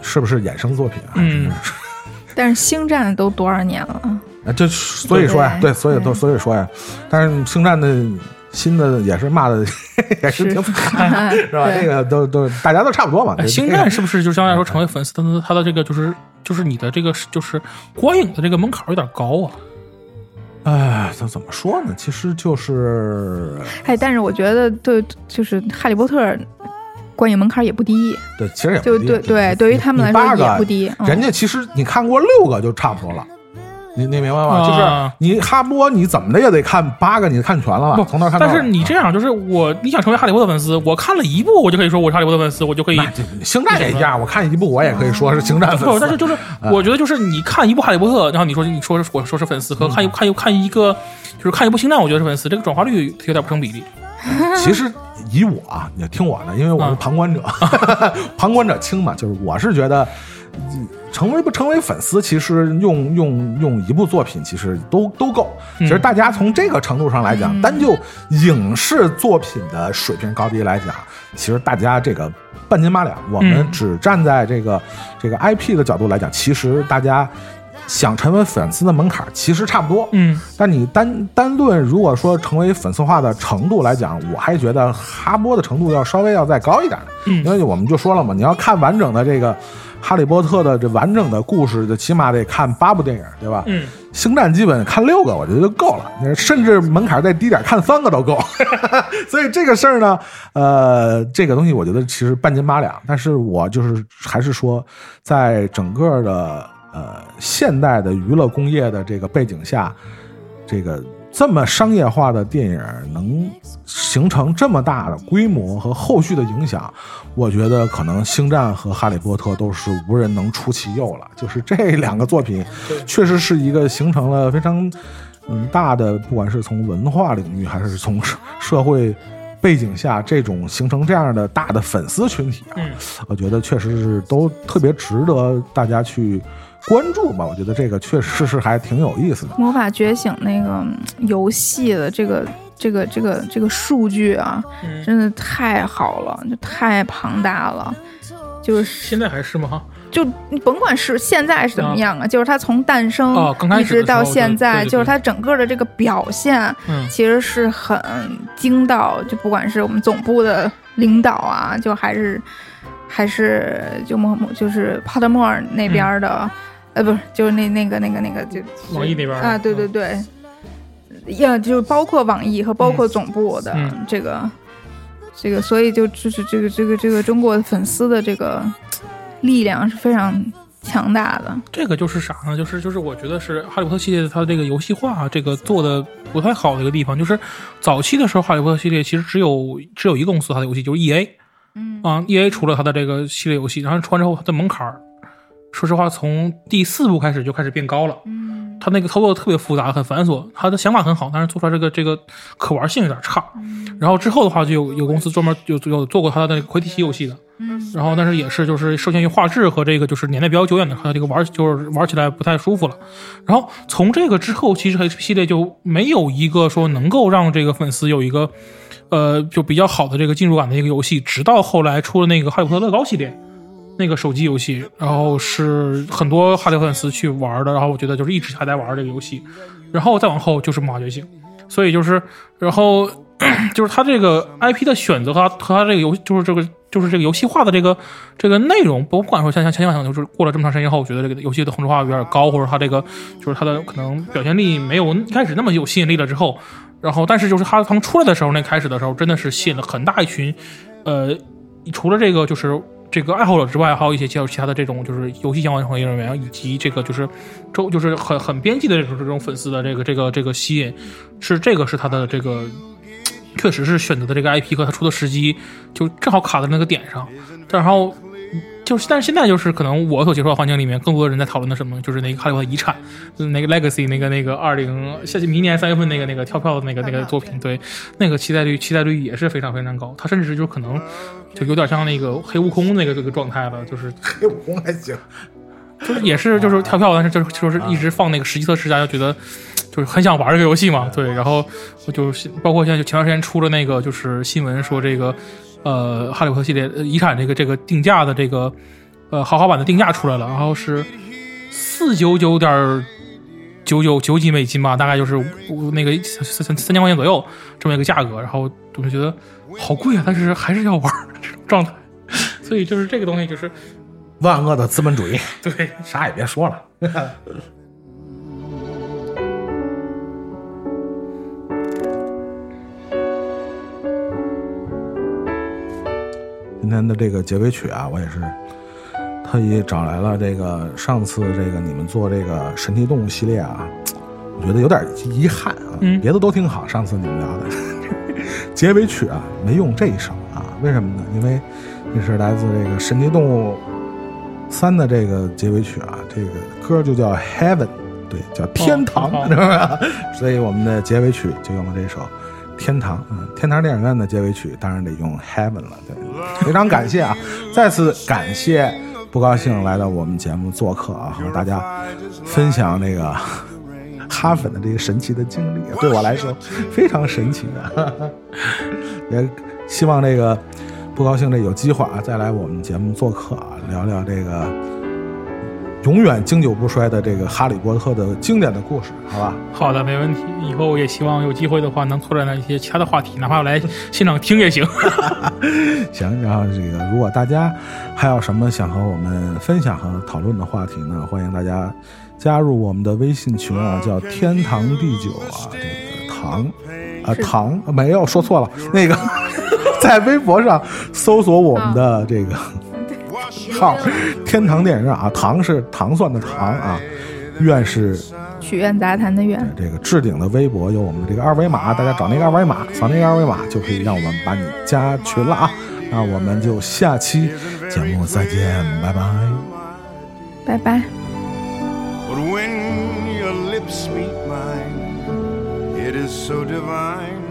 是不是衍生作品啊，嗯，但是星战都多少年了？啊，就所以说呀，对，所以都所以说呀，但是星战的新的也是骂的 也是挺惨，是吧？这个都都大家都差不多嘛。星战是不是就相对来说成为粉丝，他的他的这个就是就是你的这个就是观影的这个门槛有点高啊？哎，怎怎么说呢？其实就是哎，但是我觉得对，就是《哈利波特》观影门槛也不低，对，其实也就不低对对，对于他们来说也不低。嗯人家其实你看过六个就差不多了。你你明白吗？啊就是你哈波，你怎么的也得看八个，你看全了吧？不从头看到。但是你这样就是我，你想成为哈利波特粉丝，我看了一部，我就可以说我是哈利波特粉丝，我就可以星战也一样，我看一部我也可以说是星战粉不，丝。但是就是我觉得就是你看一部哈利波特，然后你说你说是我说是粉丝和看一看一看一个就是看一部星战，我觉得是粉丝，这个转化率有点不成比例。其实以我啊，你听我的，因为我是啊旁观者，旁观者清嘛，就是我是觉得。嗯成为不成为粉丝，其实用用用一部作品，其实都都够。其实大家从这个程度上来讲，单就影视作品的水平高低来讲，其实大家这个半斤八两。我们嗯只站在这个这个 IP 的角度来讲，其实大家想成为粉丝的门槛其实差不多。嗯，但你单单论如果说成为粉丝化的程度来讲，我还觉得哈波的程度要稍微要再高一点。嗯因为我们就说了嘛，你要看完整的这个哈利波特的这完整的故事，就起码得看八部电影，对吧？嗯，星战基本看六个，我觉得就够了，甚至门槛再低点，看三个都够。所以这个事儿呢，呃，这个东西我觉得其实半斤八两，但是我就是还是说，在整个的呃现代的娱乐工业的这个背景下，这个这么商业化的电影能形成这么大的规模和后续的影响，我觉得可能《星战》和《哈利波特》都是无人能出其右了。就是这两个作品，确实是一个形成了非常嗯大的，不管是从文化领域还是从社社会背景下，这种形成这样的大的粉丝群体啊，嗯我觉得确实是都特别值得大家去关注吧。我觉得这个确实是还挺有意思的。魔法觉醒那个嗯游戏的这个这个这个这个数据啊，嗯真的太好了，就太庞大了。就是现在还是吗？就你甭管是现在是怎么样啊，就是它从诞生哦刚开一直到现在，对对对就是它整个的这个表现，嗯其实是很惊到，就不管是我们总部的领导啊，就还是还是就莫就是帕特莫尔那边的，呃，不是，就是那那个那个那个就网易那边啊，对对对，呀，就是包括网易和包括总部的嗯这个、这个，所以就就是这个这个这个中国粉丝的这个力量是非常强大的。这个就是啥呢？就是就是我觉得是哈利波特系列它这个游戏化这个做的不太好的一个地方，就是早期的时候哈利波特系列其实只有只有一个公司它的游戏就是 E A 嗯啊，E A 除了它的这个系列游戏，然后出完之后它的门槛儿，说实话从第四部开始就开始变高了。嗯它那个操作特别复杂，很繁琐，他的想法很好，但是做出来这个这个可玩性有点差。然后之后的话，就有有公司专门有有做过他的那个魁地奇游戏的，嗯然后但是也是就是受限于画质和这个就是年代比较久远的，它这个玩就是玩起来不太舒服了。然后从这个之后，其实 H 系列就没有一个说能够让这个粉丝有一个呃就比较好的这个进入感的一个游戏，直到后来出了那个哈利波特乐高系列。那个手机游戏，然后是很多哈利粉丝去玩的，然后我觉得就是一直还在玩这个游戏，然后再往后就是魔法觉醒，所以就是，然后 就是它这个 IP 的选择和它和它这个游就是这个就是这个游戏化的这个这个内容，不管说像像前想想，就是过了这么长时间以后，我觉得这个游戏的同质化有点高，或者它这个就是它的可能表现力没有一开始那么有吸引力了之后，然后但是就是它刚出来的时候，那开始的时候真的是吸引了很大一群，呃，除了这个就是。这个爱好者之外，还有一些其他其他的这种就是游戏相关从业人员，以及这个就是周就是很很边际的这种这种粉丝的这个这个这个吸引，是这个是他的这个确实是选择的这个 IP 和他出的时机就正好卡在那个点上，然后就是但是现在就是可能我所接触到环境里面，更多的人在讨论的什么，就是那个哈利波特遗产，那个 Legacy 那个那个二零下明年三月份那个那个跳票的那个那个作品，对，那个期待率期待率也是非常非常高，它甚至就可能就有点像那个黑悟空那个这个状态了，就是黑悟空还行，就是也是就是跳票，但是就是就是一直放那个实际测试，大家觉得就是很想玩这个游戏嘛，对，然后我就是包括现在就前段时间出了那个就是新闻说这个呃哈利波特系列呃遗产这个这个定价的这个呃豪华版的定价出来了，然后是四九九点九九九几美金吧，大概就是那个三三三千块钱左右这么一个价格，然后我就觉得好贵啊，但是还是要玩儿这种状态，所以就是这个东西就是万恶的资本主义，对，啥也别说了。今天的这个结尾曲啊，我也是特意找来了这个上次这个你们做这个神奇动物系列啊，我觉得有点遗憾啊，嗯别的都挺好，上次你们聊的 结尾曲啊没用这一首啊，为什么呢？因为这是来自这个神奇动物三的这个结尾曲啊，这个歌就叫 Heaven，对，叫天堂，哦知道吧？所以我们的结尾曲就用了这首。天堂，嗯，天堂电影院的结尾曲当然得用 Heaven 了，对，非常感谢啊，再次感谢不高兴来到我们节目做客啊，和大家分享这个 哈粉的这个神奇的经历，对我来说非常神奇啊，也希望这个不高兴这有机会啊，再来我们节目做客啊，聊聊这个永远经久不衰的这个哈利波特的经典的故事，好吧？好的，没问题。以后也希望有机会的话，能拓展到一些其他的话题，哪怕我来现场听也行。行，然后这个如果大家还有什么想和我们分享和讨论的话题呢，欢迎大家加入我们的微信群啊，叫天堂地久啊，这个堂啊堂没有说错了，那个 在微博上搜索我们的这个号“天堂电影院”啊，糖是糖蒜的糖啊，院是曲苑杂谈的愿，这个置顶的微博有我们的这个二维码，大家找那个二维码，扫那个二维码就可以让我们把你加群了啊。那我们就下期节目再见，拜拜。拜拜。But when your lips meet mine, it is so divine.